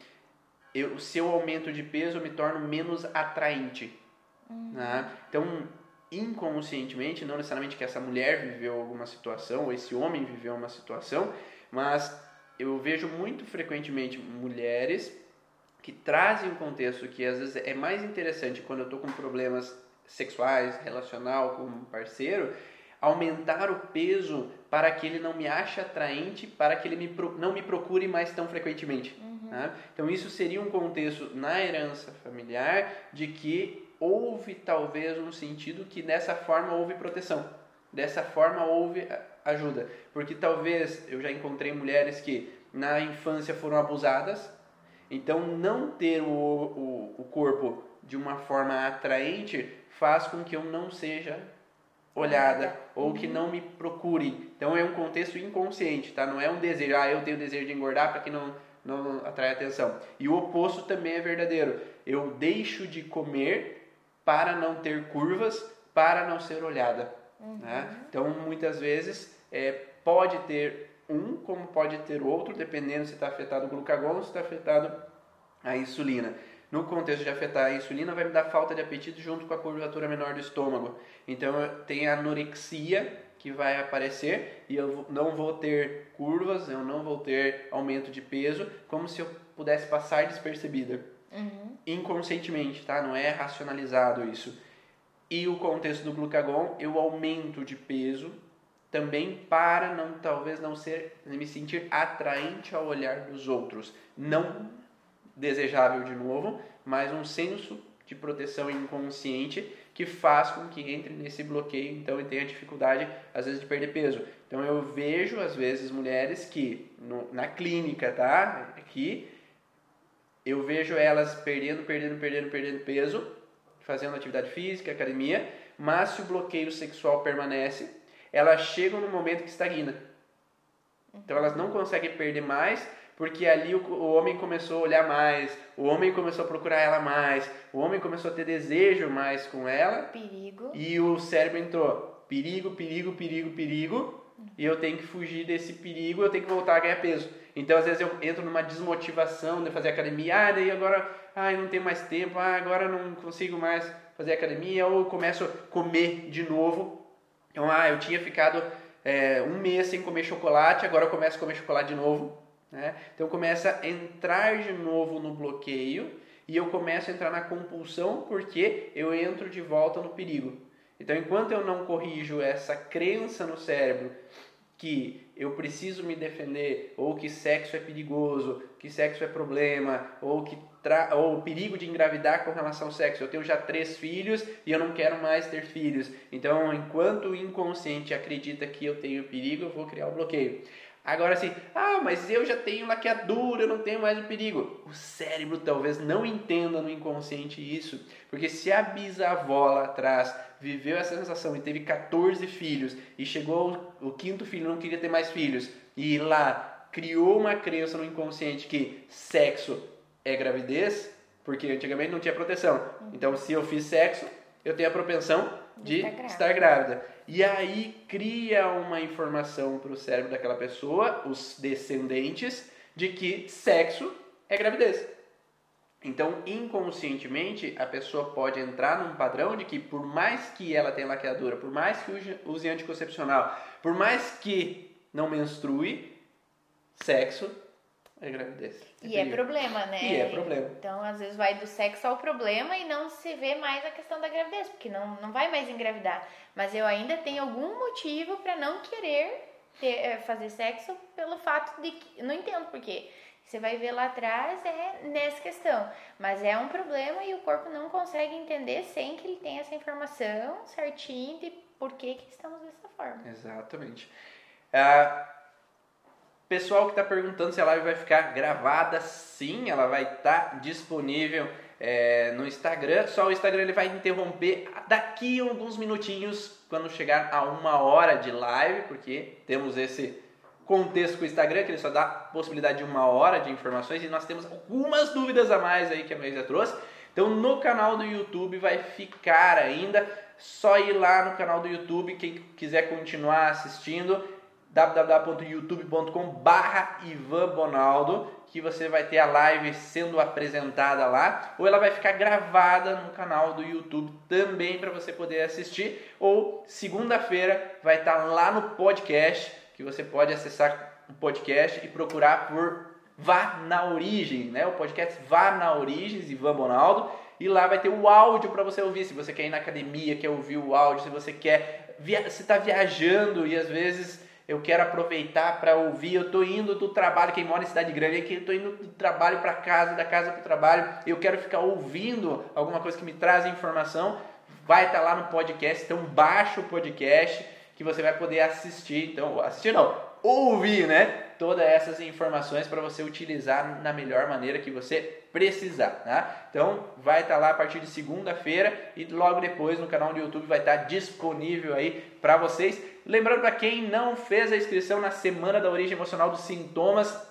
eu, se eu aumento de peso, eu me torno menos atraente. Uhum. Né? Então, inconscientemente, não necessariamente que essa mulher viveu alguma situação, ou esse homem viveu uma situação, mas eu vejo muito frequentemente mulheres que trazem um contexto que às vezes é mais interessante quando eu estou com problemas sexuais, relacional com um parceiro, aumentar o peso para que ele não me ache atraente, para que ele me, não me procure mais tão frequentemente. Uhum. Né? Então isso seria um contexto na herança familiar de que houve talvez um sentido que dessa forma houve proteção, dessa forma houve ajuda, porque talvez eu já encontrei mulheres que na infância foram abusadas, então não ter o, o, o corpo de uma forma atraente faz com que eu não seja olhada ou que não me procure. Então é um contexto inconsciente, tá? Não é um desejo, ah, eu tenho desejo de engordar para que não não atrai atenção. E o oposto também é verdadeiro. Eu deixo de comer para não ter curvas, para não ser olhada. Uhum. Né? Então muitas vezes é, pode ter um, como pode ter outro, dependendo se está afetado o glucagon ou se está afetado a insulina. No contexto de afetar a insulina, vai me dar falta de apetite junto com a curvatura menor do estômago. Então, tem a anorexia que vai aparecer e eu não vou ter curvas, eu não vou ter aumento de peso, como se eu pudesse passar despercebida. Uhum. Inconscientemente, tá? Não é racionalizado isso. E o contexto do glucagon, eu aumento de peso também para não talvez não ser me sentir atraente ao olhar dos outros, não desejável de novo, mas um senso de proteção inconsciente que faz com que entre nesse bloqueio, então, e tenha dificuldade, às vezes, de perder peso. Então, eu vejo, às vezes, mulheres que, no, na clínica, tá? Aqui, eu vejo elas perdendo, perdendo, perdendo, perdendo peso, fazendo atividade física, academia, mas se o bloqueio sexual permanece, elas chegam no momento que estagna. Então, elas não conseguem perder mais, porque ali o, o, homem começou a olhar mais, o homem começou a procurar ela mais, o homem começou a ter desejo mais com ela. Perigo. E o cérebro entrou: perigo, perigo, perigo, perigo. E eu tenho que fugir desse perigo, eu tenho que voltar a ganhar peso. Então, às vezes, eu entro numa desmotivação de fazer academia. Ah, daí agora, ai, não tenho mais tempo. Ah, agora não consigo mais fazer academia. Ou começo a comer de novo. Então, ah, eu tinha ficado é, um mês sem comer chocolate, agora eu começo a comer chocolate de novo. Né? Então começa a entrar de novo no bloqueio e eu começo a entrar na compulsão porque eu entro de volta no perigo. Então enquanto eu não corrijo essa crença no cérebro que eu preciso me defender, ou que sexo é perigoso, que sexo é problema, ou que tra... ou perigo de engravidar com relação ao sexo. Eu tenho já três filhos e eu não quero mais ter filhos. Então, enquanto o inconsciente acredita que eu tenho perigo, eu vou criar o bloqueio. Agora assim, ah, mas eu já tenho laqueadura, eu não tenho mais o perigo. O cérebro talvez não entenda no inconsciente isso, porque se a bisavó lá atrás viveu essa sensação e teve 14 filhos e chegou o quinto filho não queria ter mais filhos e lá criou uma crença no inconsciente que sexo é gravidez, porque antigamente não tinha proteção. Então, se eu fiz sexo, eu tenho a propensão de estar grávida. E aí cria uma informação para o cérebro daquela pessoa, os descendentes, de que sexo é gravidez. Então, inconscientemente, a pessoa pode entrar num padrão de que, por mais que ela tenha laqueadura, por mais que use anticoncepcional, por mais que não menstrue, sexo é gravidez. É e é problema, né? E é problema. Então, às vezes vai do sexo ao problema e não se vê mais a questão da gravidez, porque não, não vai mais engravidar. Mas eu ainda tenho algum motivo para não querer ter, eh, fazer sexo pelo fato de que. Não entendo por quê. Você vai ver lá atrás é nessa questão. Mas é um problema e o corpo não consegue entender sem que ele tenha essa informação certinho de por que, que estamos dessa forma. Exatamente. Ah, Pessoal que está perguntando se a live vai ficar gravada, sim, ela vai estar tá disponível é, no Instagram. Só o Instagram ele vai interromper daqui a alguns minutinhos quando chegar a uma hora de live, porque temos esse contexto com o Instagram que ele só dá possibilidade de uma hora de informações e nós temos algumas dúvidas a mais aí que a Maísa trouxe. Então no canal do YouTube vai ficar ainda, só ir lá no canal do YouTube, quem quiser continuar assistindo www.youtube.com barra Ivan Bonaldo que você vai ter a live sendo apresentada lá ou ela vai ficar gravada no canal do YouTube também para você poder assistir ou segunda-feira vai estar tá lá no podcast que você pode acessar o podcast e procurar por Vá na Origem, né? O podcast Vá na Origem, Ivan Bonaldo e lá vai ter o áudio para você ouvir. Se você quer ir na academia, quer ouvir o áudio, se você quer, via... se está viajando e às vezes eu quero aproveitar para ouvir, eu estou indo do trabalho, quem mora em cidade grande aqui, eu estou indo do trabalho para casa, da casa para o trabalho, eu quero ficar ouvindo alguma coisa que me traz informação, vai estar tá lá no podcast, então baixa o podcast que você vai poder assistir, então assistir não, ouvir, né? Todas essas informações para você utilizar na melhor maneira que você precisar, tá? Então vai estar tá lá a partir de segunda-feira e logo depois no canal do YouTube vai estar tá disponível aí para vocês. Lembrando para quem não fez a inscrição na semana da origem emocional dos sintomas,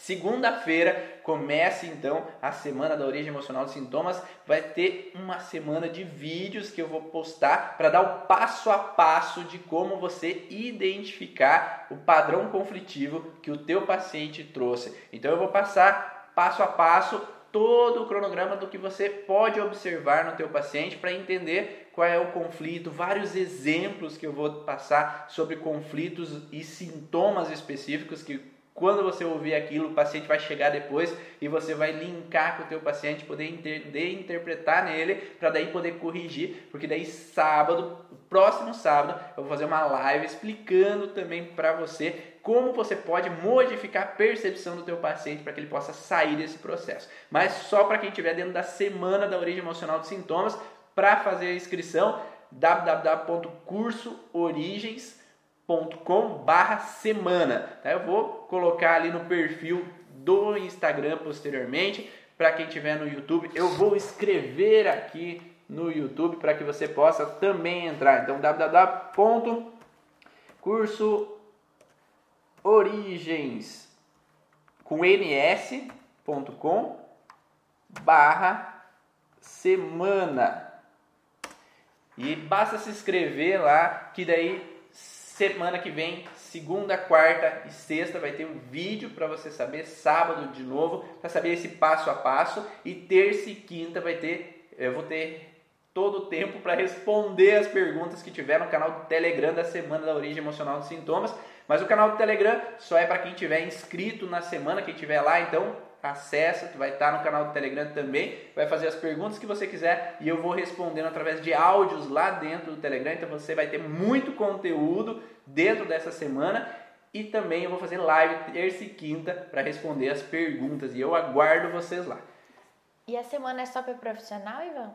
Segunda-feira começa então a semana da origem emocional dos sintomas. Vai ter uma semana de vídeos que eu vou postar para dar o passo a passo de como você identificar o padrão conflitivo que o teu paciente trouxe. Então eu vou passar passo a passo todo o cronograma do que você pode observar no teu paciente para entender qual é o conflito, vários exemplos que eu vou passar sobre conflitos e sintomas específicos que quando você ouvir aquilo, o paciente vai chegar depois e você vai linkar com o teu paciente, poder entender, interpretar nele, para daí poder corrigir, porque daí sábado, próximo sábado, eu vou fazer uma live explicando também para você como você pode modificar a percepção do teu paciente para que ele possa sair desse processo. Mas só para quem estiver dentro da semana da origem emocional dos sintomas, para fazer a inscrição, www.cursoorigens.com com barra semana. Tá? Eu vou colocar ali no perfil do Instagram posteriormente. Para quem estiver no YouTube, eu vou escrever aqui no YouTube para que você possa também entrar. Então, www.cursoorigens com ms.com barra semana. E basta se inscrever lá, que daí Semana que vem, segunda, quarta e sexta, vai ter um vídeo para você saber. Sábado de novo, para saber esse passo a passo. E terça e quinta vai ter, eu vou ter todo o tempo para responder as perguntas que tiver no canal do Telegram da Semana da Origem Emocional dos Sintomas. Mas o canal do Telegram só é para quem tiver inscrito na semana, quem tiver lá, então acessa, tu vai estar no canal do Telegram também, vai fazer as perguntas que você quiser e eu vou respondendo através de áudios lá dentro do Telegram, então você vai ter muito conteúdo dentro dessa semana e também eu vou fazer live terça e quinta para responder as perguntas e eu aguardo vocês lá. E a semana é só para profissional, Ivan?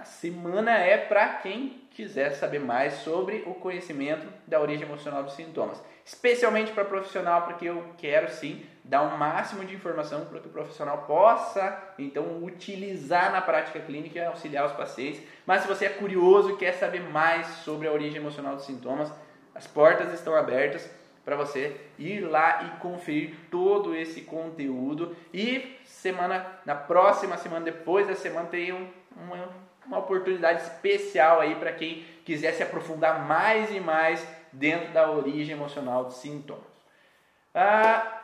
A semana é para quem quiser saber mais sobre o conhecimento da origem emocional dos sintomas. Especialmente para profissional, porque eu quero sim dar o um máximo de informação para que o profissional possa então utilizar na prática clínica e auxiliar os pacientes. Mas se você é curioso e quer saber mais sobre a origem emocional dos sintomas, as portas estão abertas para você ir lá e conferir todo esse conteúdo e semana na próxima semana depois da semana tem um, uma, uma oportunidade especial aí para quem quiser se aprofundar mais e mais dentro da origem emocional dos sintomas. Ah,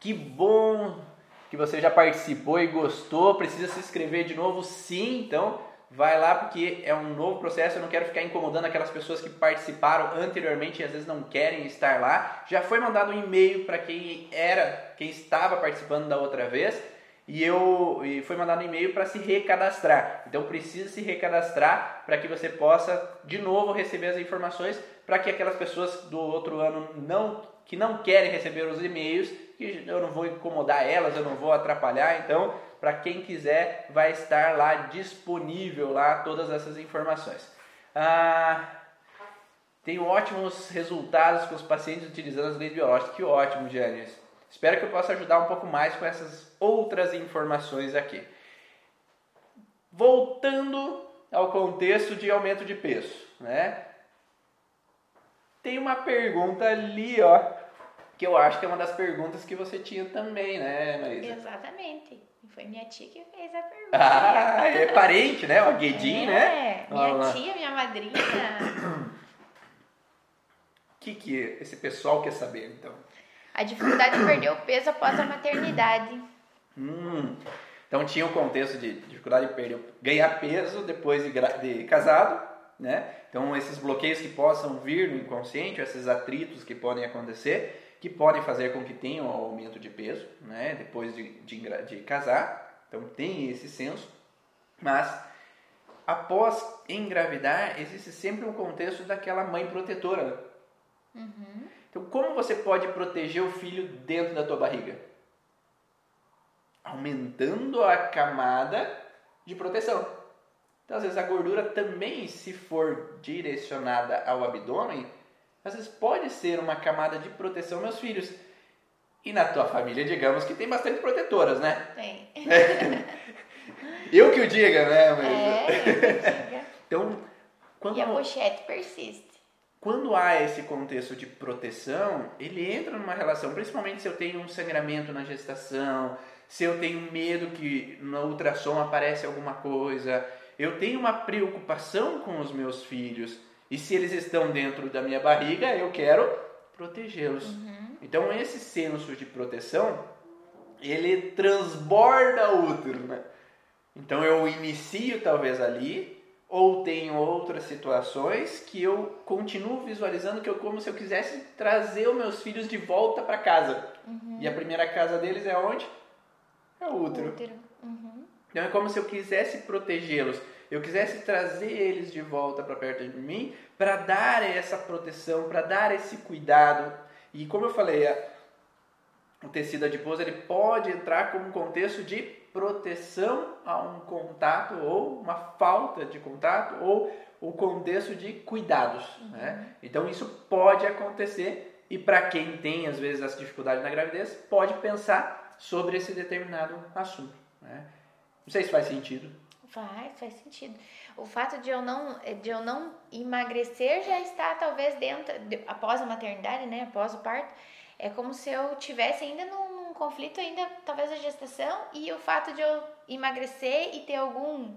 que bom que você já participou e gostou. Precisa se inscrever de novo? Sim, então vai lá porque é um novo processo. Eu não quero ficar incomodando aquelas pessoas que participaram anteriormente e às vezes não querem estar lá. Já foi mandado um e-mail para quem era, quem estava participando da outra vez. E eu e foi mandado um e-mail para se recadastrar. Então precisa se recadastrar para que você possa de novo receber as informações para que aquelas pessoas do outro ano não que não querem receber os e-mails, que eu não vou incomodar elas, eu não vou atrapalhar, então para quem quiser, vai estar lá disponível lá todas essas informações. Ah, tenho ótimos resultados com os pacientes utilizando as leis biológicas. Que ótimo, Janice. Espero que eu possa ajudar um pouco mais com essas outras informações aqui. Voltando ao contexto de aumento de peso, né? Tem uma pergunta ali, ó, que eu acho que é uma das perguntas que você tinha também, né, Marisa? Exatamente. Foi minha tia que fez a (laughs) pergunta. Ah, é parente, né? O Guedinho, é, né? Minha tia, minha madrinha. O (coughs) que, que esse pessoal quer saber, então? A dificuldade de perder o peso após a maternidade. Hum, então tinha o contexto de dificuldade de perder, ganhar peso depois de, de casado, né? Então esses bloqueios que possam vir no inconsciente, esses atritos que podem acontecer, que podem fazer com que tenha um aumento de peso, né, depois de, de, de casar. Então tem esse senso, mas após engravidar existe sempre um contexto daquela mãe protetora. Uhum. Então, como você pode proteger o filho dentro da tua barriga? Aumentando a camada de proteção. Então, às vezes, a gordura também, se for direcionada ao abdômen, às vezes pode ser uma camada de proteção meus filhos. E na tua família, digamos que tem bastante protetoras, né? Tem. (laughs) eu que o diga, né? Mas... É, eu que diga. Então, quando... E a pochete persiste. Quando há esse contexto de proteção, ele entra numa relação, principalmente se eu tenho um sangramento na gestação, se eu tenho medo que no ultrassom aparece alguma coisa, eu tenho uma preocupação com os meus filhos. E se eles estão dentro da minha barriga, eu quero protegê-los. Uhum. Então esse senso de proteção, ele transborda o útero, né? Então eu inicio talvez ali, ou tenho outras situações que eu continuo visualizando que eu como se eu quisesse trazer os meus filhos de volta para casa. Uhum. E a primeira casa deles é onde? É o útero. útero. Uhum. Então é como se eu quisesse protegê-los, eu quisesse trazer eles de volta para perto de mim, para dar essa proteção, para dar esse cuidado. E como eu falei, o tecido adiposo ele pode entrar como um contexto de proteção a um contato ou uma falta de contato ou o contexto de cuidados. Uhum. Né? Então isso pode acontecer e para quem tem às vezes essa dificuldade na gravidez pode pensar sobre esse determinado assunto. Né? Não sei se faz sentido. Faz, faz sentido. O fato de eu não, de eu não emagrecer já está talvez dentro, de, após a maternidade, né, após o parto, é como se eu tivesse ainda num, num, conflito ainda talvez a gestação e o fato de eu emagrecer e ter algum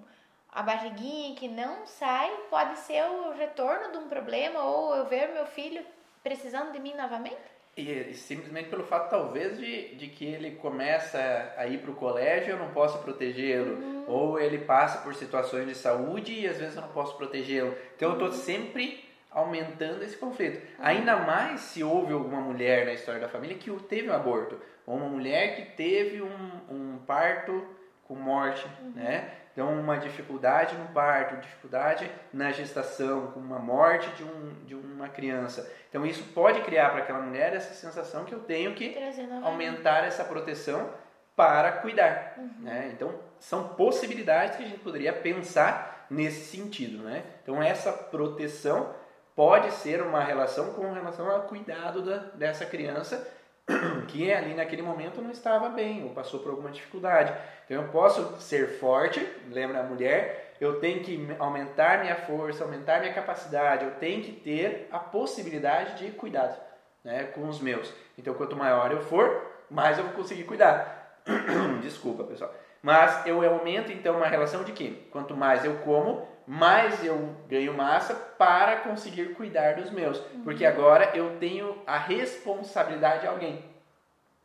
a barriguinha que não sai pode ser o retorno de um problema ou eu ver meu filho precisando de mim novamente? E, simplesmente pelo fato, talvez, de, de que ele começa a ir para o colégio eu não posso protegê-lo. Uhum. Ou ele passa por situações de saúde e às vezes eu não posso protegê-lo. Então eu estou sempre aumentando esse conflito. Uhum. Ainda mais se houve alguma mulher na história da família que teve um aborto. Ou uma mulher que teve um, um parto com morte, uhum. né? Então, uma dificuldade no parto, dificuldade na gestação, com uma morte de, um, de uma criança. Então, isso pode criar para aquela mulher essa sensação que eu tenho que aumentar essa proteção para cuidar. Uhum. Né? Então, são possibilidades que a gente poderia pensar nesse sentido. Né? Então, essa proteção pode ser uma relação com relação ao cuidado da, dessa criança (clears throat) que ali naquele momento não estava bem ou passou por alguma dificuldade. Então eu posso ser forte, lembra a mulher, eu tenho que aumentar minha força, aumentar minha capacidade, eu tenho que ter a possibilidade de cuidado né, com os meus. Então quanto maior eu for, mais eu vou conseguir cuidar. (clears throat) Desculpa, pessoal. Mas eu aumento então uma relação de que quanto mais eu como, mais eu ganho massa para conseguir cuidar dos meus. Uhum. Porque agora eu tenho a responsabilidade de alguém.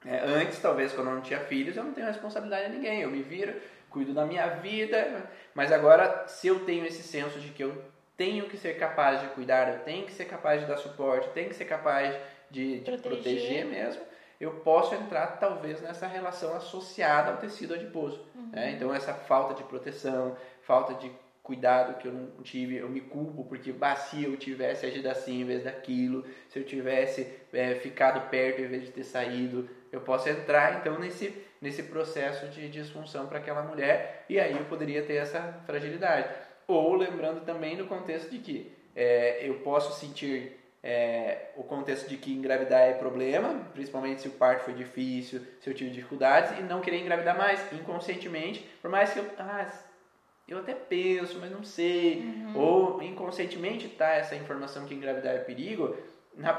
É, antes, talvez, quando eu não tinha filhos, eu não tenho responsabilidade a ninguém. Eu me viro, cuido da minha vida. Mas agora, se eu tenho esse senso de que eu tenho que ser capaz de cuidar, eu tenho que ser capaz de dar suporte, eu tenho que ser capaz de, de proteger. proteger mesmo, eu posso entrar talvez nessa relação associada ao tecido adiposo. Uhum. Né? Então, essa falta de proteção, falta de cuidado que eu não tive, eu me culpo porque bah, se eu tivesse agido assim em vez daquilo, se eu tivesse é, ficado perto em vez de ter saído, eu posso entrar então nesse, nesse processo de disfunção para aquela mulher e aí eu poderia ter essa fragilidade. Ou lembrando também no contexto de que é, eu posso sentir é, o contexto de que engravidar é problema, principalmente se o parto foi difícil, se eu tive dificuldades, e não querer engravidar mais inconscientemente, por mais que eu. Ah, eu até penso, mas não sei. Uhum. Ou inconscientemente tá essa informação que engravidar é perigo,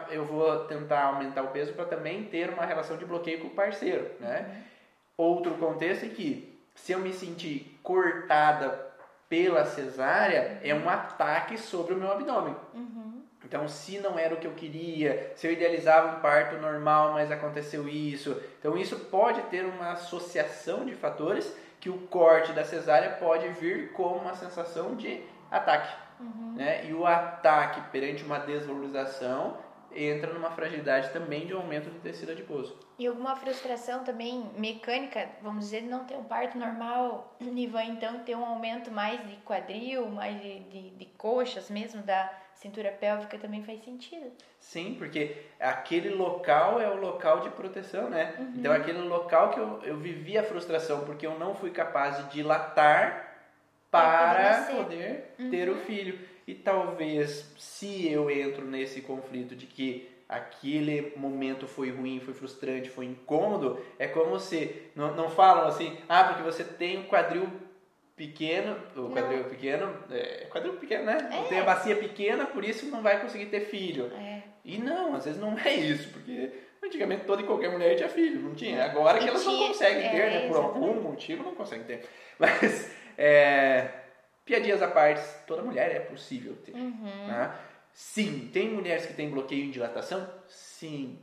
eu vou tentar aumentar o peso para também ter uma relação de bloqueio com o parceiro, né? Uhum. Outro contexto é que se eu me sentir cortada pela cesárea, é um ataque sobre o meu abdômen. Uhum. Então, se não era o que eu queria, se eu idealizava um parto normal, mas aconteceu isso, então isso pode ter uma associação de fatores que o corte da cesárea pode vir com uma sensação de ataque. Uhum. Né? E o ataque perante uma desvalorização entra numa fragilidade também de um aumento do tecido adiposo. E alguma frustração também mecânica, vamos dizer, não ter um parto normal (clears throat) e vai então ter um aumento mais de quadril, mais de, de, de coxas mesmo da cintura pélvica também faz sentido. Sim, porque aquele local é o local de proteção, né? Uhum. Então, aquele local que eu, eu vivi a frustração porque eu não fui capaz de dilatar para poder uhum. ter o filho. E talvez, se eu entro nesse conflito de que aquele momento foi ruim, foi frustrante, foi incômodo, é como se não, não falam assim, ah, porque você tem um quadril pequeno, o quadril não. pequeno, é, quadril pequeno, né? É. Tem a bacia pequena, por isso não vai conseguir ter filho. É. E não, às vezes não é isso, porque antigamente toda e qualquer mulher tinha filho, não tinha. Agora que elas tinha, não conseguem ter, né? Por algum motivo não conseguem ter. (laughs) Mas, é, piadinhas à parte, toda mulher é possível ter. Uhum. Né? Sim. Tem mulheres que têm bloqueio em dilatação? Sim.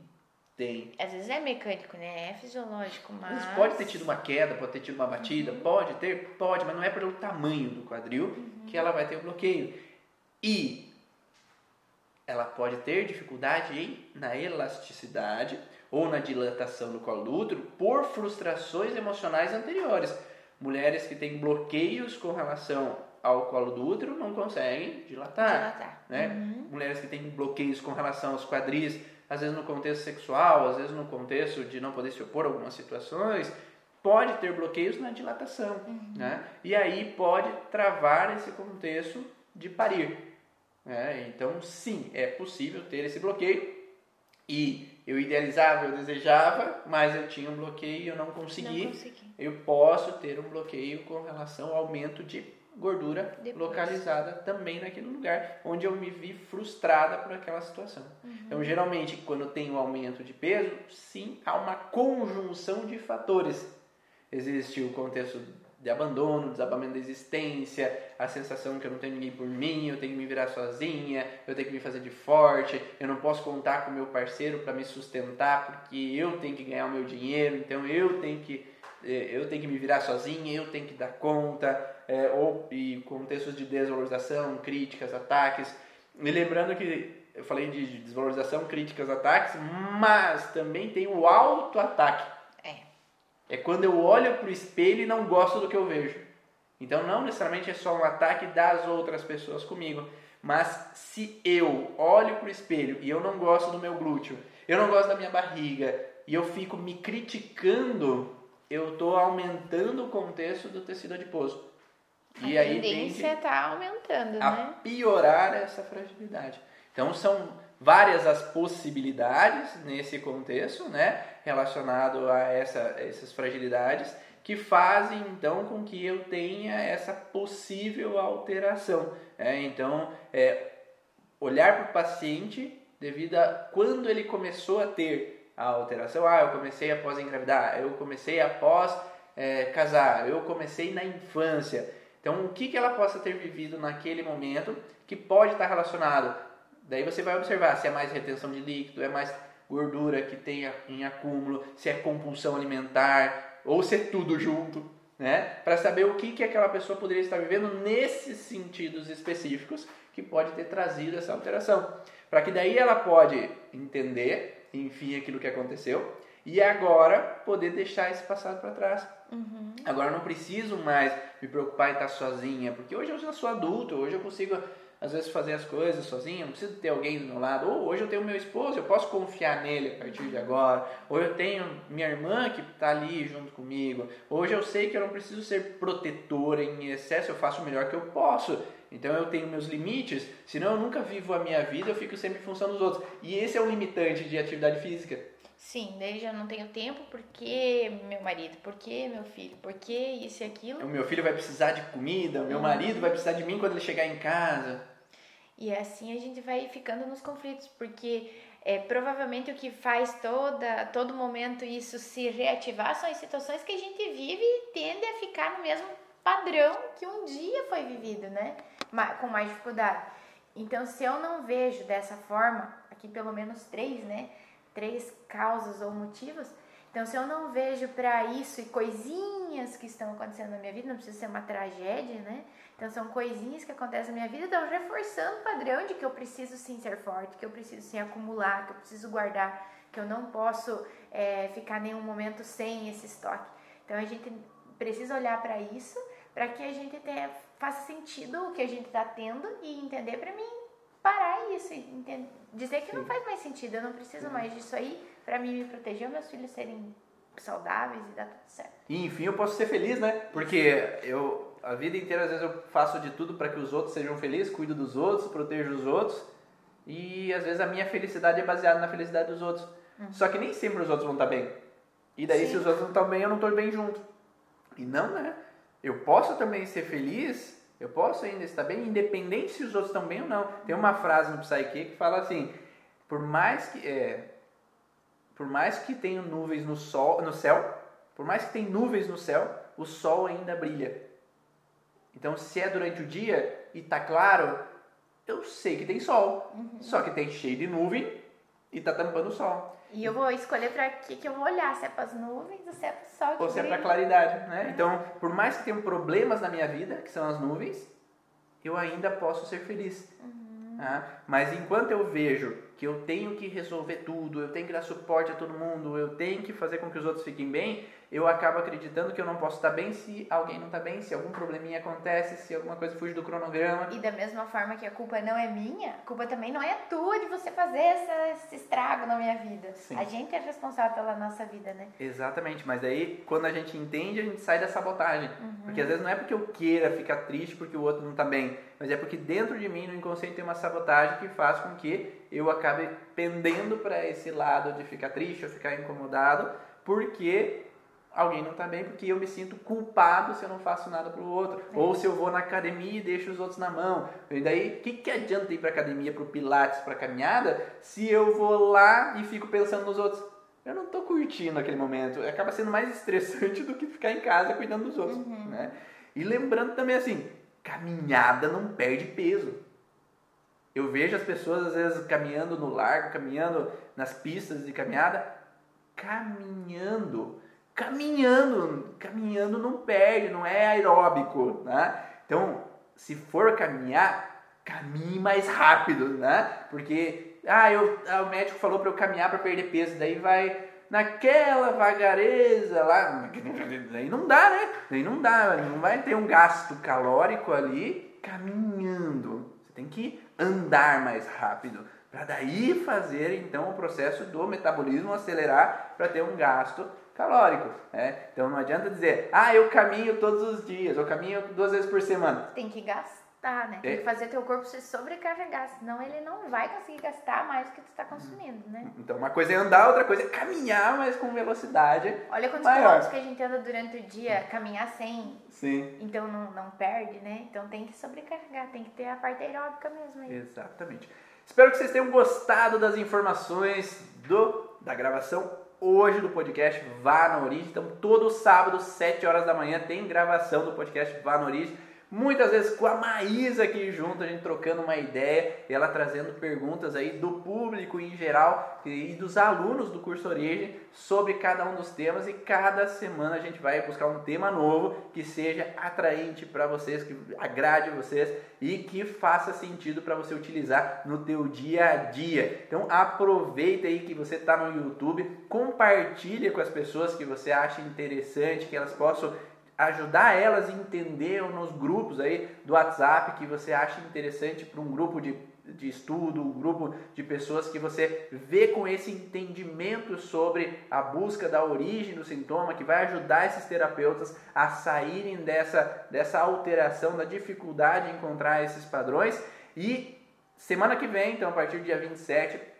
Tem. Às vezes é mecânico, né? É fisiológico, mas. pode ter tido uma queda, pode ter tido uma batida, uhum. pode ter, pode, mas não é pelo tamanho do quadril uhum. que ela vai ter o bloqueio. E ela pode ter dificuldade em, na elasticidade ou na dilatação do colo do útero por frustrações emocionais anteriores. Mulheres que têm bloqueios com relação ao colo do útero não conseguem dilatar. dilatar. Né? Uhum. Mulheres que têm bloqueios com relação aos quadris, às vezes no contexto sexual, às vezes no contexto de não poder se opor a algumas situações, pode ter bloqueios na dilatação. Uhum. Né? E aí pode travar esse contexto de parir. Né? Então, sim, é possível ter esse bloqueio. E eu idealizava, eu desejava, mas eu tinha um bloqueio e eu não consegui. não consegui. Eu posso ter um bloqueio com relação ao aumento de gordura Depois. localizada também naquele lugar onde eu me vi frustrada por aquela situação. Uhum. Então, geralmente, quando tem o um aumento de peso, sim, há uma conjunção de fatores. Existe o contexto de abandono, desabamento da existência, a sensação que eu não tenho ninguém por mim, eu tenho que me virar sozinha, eu tenho que me fazer de forte, eu não posso contar com meu parceiro para me sustentar porque eu tenho que ganhar o meu dinheiro, então eu tenho que eh, eu tenho que me virar sozinha, eu tenho que dar conta, é, ou e contextos de desvalorização, críticas, ataques. E lembrando que eu falei de desvalorização, críticas, ataques, mas também tem o auto-ataque. É. É quando eu olho para o espelho e não gosto do que eu vejo. Então não necessariamente é só um ataque das outras pessoas comigo, mas se eu olho para o espelho e eu não gosto do meu glúteo, eu não gosto da minha barriga e eu fico me criticando, eu estou aumentando o contexto do tecido adiposo. A e aí tendência está aumentando, a né? piorar essa fragilidade. Então são várias as possibilidades nesse contexto, né, relacionado a essa, essas fragilidades que fazem então com que eu tenha essa possível alteração. Né? Então, é, olhar para o paciente devido a quando ele começou a ter a alteração. Ah, eu comecei após engravidar, eu comecei após é, casar, eu comecei na infância. Então, o que, que ela possa ter vivido naquele momento que pode estar relacionado. Daí você vai observar se é mais retenção de líquido, é mais gordura que tem em acúmulo, se é compulsão alimentar ou se é tudo junto, né? Para saber o que, que aquela pessoa poderia estar vivendo nesses sentidos específicos que pode ter trazido essa alteração. Para que daí ela pode entender, enfim, aquilo que aconteceu e agora poder deixar esse passado para trás. Uhum. Agora não preciso mais me preocupar em estar sozinha, porque hoje eu já sou adulto, hoje eu consigo às vezes fazer as coisas sozinha, não preciso ter alguém do meu lado. Ou hoje eu tenho meu esposo, eu posso confiar nele a partir de agora. Ou eu tenho minha irmã que está ali junto comigo. Hoje eu sei que eu não preciso ser protetora em excesso, eu faço o melhor que eu posso. Então eu tenho meus limites, senão eu nunca vivo a minha vida, eu fico sempre em função dos outros. E esse é o limitante de atividade física. Sim, daí já não tenho tempo porque meu marido, porque meu filho, porque isso e aquilo. O meu filho vai precisar de comida, o meu uhum. marido vai precisar de mim quando ele chegar em casa. E assim a gente vai ficando nos conflitos, porque é, provavelmente o que faz toda, todo momento isso se reativar são as situações que a gente vive e tende a ficar no mesmo padrão que um dia foi vivido, né? Com mais dificuldade. Então, se eu não vejo dessa forma, aqui pelo menos três, né? Três causas ou motivos. Então, se eu não vejo para isso e coisinhas que estão acontecendo na minha vida, não precisa ser uma tragédia, né? Então, são coisinhas que acontecem na minha vida, estão reforçando o padrão de que eu preciso sim ser forte, que eu preciso sim acumular, que eu preciso guardar, que eu não posso é, ficar nenhum momento sem esse estoque. Então, a gente precisa olhar para isso, para que a gente tenha, faça sentido o que a gente está tendo e entender para mim parar isso. entende? Dizer que não Sim. faz mais sentido, eu não preciso mais disso aí pra mim me proteger, meus filhos serem saudáveis e dar tudo certo. E enfim, eu posso ser feliz, né? Porque eu a vida inteira às vezes eu faço de tudo para que os outros sejam felizes, cuido dos outros, protejo os outros. E às vezes a minha felicidade é baseada na felicidade dos outros. Só que nem sempre os outros vão estar bem. E daí Sim. se os outros não estão bem, eu não estou bem junto. E não, né? Eu posso também ser feliz, eu posso ainda estar bem, independente se os outros estão bem ou não. Tem uma frase no Psyche que fala assim: por mais que é, por mais que tenha nuvens no sol, no céu, por mais que tenha nuvens no céu, o sol ainda brilha. Então, se é durante o dia e tá claro, eu sei que tem sol. Só que tem cheio de nuvem e tá tampando o sol. E eu vou escolher pra que que eu vou olhar, se é pras nuvens ou se é pro sol que Ou se é para brilha. claridade, né? Então, por mais que tenham problemas na minha vida, que são as nuvens, eu ainda posso ser feliz. tá? Mas enquanto eu vejo que eu tenho que resolver tudo, eu tenho que dar suporte a todo mundo, eu tenho que fazer com que os outros fiquem bem, eu acabo acreditando que eu não posso estar bem se alguém não está bem, se algum probleminha acontece, se alguma coisa fuge do cronograma. E da mesma forma que a culpa não é minha, a culpa também não é tua de você fazer essa- esse estrago na minha vida. Sim. A gente é responsável pela nossa vida, né? Exatamente, mas daí quando a gente entende, a gente sai da sabotagem. Porque às vezes não é porque eu queira ficar triste porque o outro não tá bem, mas é porque dentro de mim, no inconsciente, tem uma sabotagem que faz com que eu acabe pendendo para esse lado de ficar triste ou ficar incomodado, porque alguém não tá bem, porque eu me sinto culpado se eu não faço nada pro outro. Ou se eu vou na academia e deixo os outros na mão. E daí, o que, que adianta ir pra academia, pro pilates, pra caminhada, se eu vou lá e fico pensando nos outros? Eu não tô curtindo aquele momento. Acaba sendo mais estressante (laughs) do que ficar em casa cuidando dos outros, né? E lembrando também assim, caminhada não perde peso. Eu vejo as pessoas às vezes caminhando no largo, caminhando nas pistas de caminhada, caminhando, caminhando, caminhando não perde, não é aeróbico, né? Então, se for caminhar, caminhe mais rápido, né? Porque ah, eu, ah, o médico falou para eu caminhar para perder peso, daí vai naquela vagareza lá, daí não dá, né? Daí não dá, não vai ter um gasto calórico ali caminhando. Você tem que andar mais rápido para daí fazer então o processo do metabolismo acelerar para ter um gasto calórico, né? Então não adianta dizer, ah, eu caminho todos os dias, eu caminho duas vezes por semana. Tem que gastar, né? Tem É. que fazer teu corpo se sobrecarregar, senão ele não vai conseguir gastar mais do que tu está consumindo, né? Então uma coisa é andar, outra coisa é caminhar, mas com velocidade. Olha quantos Maior. quilômetros que a gente anda durante o dia, caminhar sem, Sim. então não, não perde, né? Então tem que sobrecarregar, tem que ter a parte aeróbica mesmo aí. Exatamente. Espero que vocês tenham gostado das informações do, da gravação hoje do podcast Vá na Origem. Então, todo sábado, 7 horas da manhã, tem gravação do podcast Vá na Origem. Muitas vezes com a Maísa aqui junto, a gente trocando uma ideia, ela trazendo perguntas aí do público em geral e dos alunos do curso Origem sobre cada um dos temas e cada semana a gente vai buscar um tema novo que seja atraente para vocês, que agrade vocês e que faça sentido para você utilizar no teu dia a dia. Então aproveita aí que você está no YouTube, compartilha com as pessoas que você acha interessante, que elas possam ajudar elas a entender nos grupos aí do WhatsApp que você acha interessante para um grupo de, de estudo, um grupo de pessoas que você vê com esse entendimento sobre a busca da origem do sintoma, que vai ajudar esses terapeutas a saírem dessa, dessa alteração, da dificuldade de encontrar esses padrões. E semana que vem, então a partir do dia 27,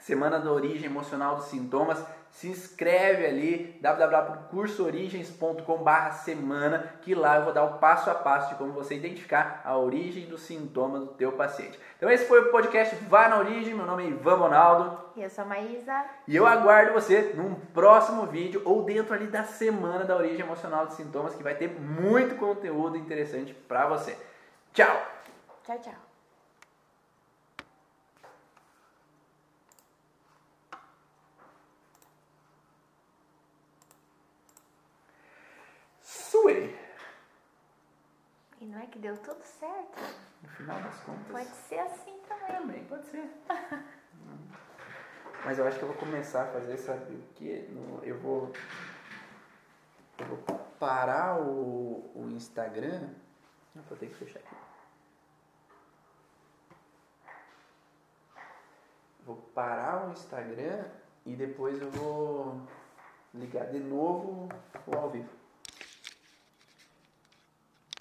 Semana da Origem Emocional dos Sintomas. Se inscreve ali, www.cursoorigens.com.br semana, que lá eu vou dar o passo a passo de como você identificar a origem dos sintomas do teu paciente. Então esse foi o podcast Vá na Origem, meu nome é Ivan Ronaldo E eu sou a Maísa. e eu aguardo você num próximo vídeo ou dentro ali da Semana da Origem Emocional dos Sintomas, que vai ter muito conteúdo interessante para você. Tchau! Tchau, tchau. Suei! E não é que deu tudo certo? No final das contas. Pode ser assim também. Também, pode ser. (laughs) Mas eu acho que eu vou começar a fazer, sabe o quê? No- Eu vou. Eu vou parar o, o Instagram. Eu vou ter que fechar aqui. vou parar o Instagram e depois eu vou ligar de novo o ao vivo.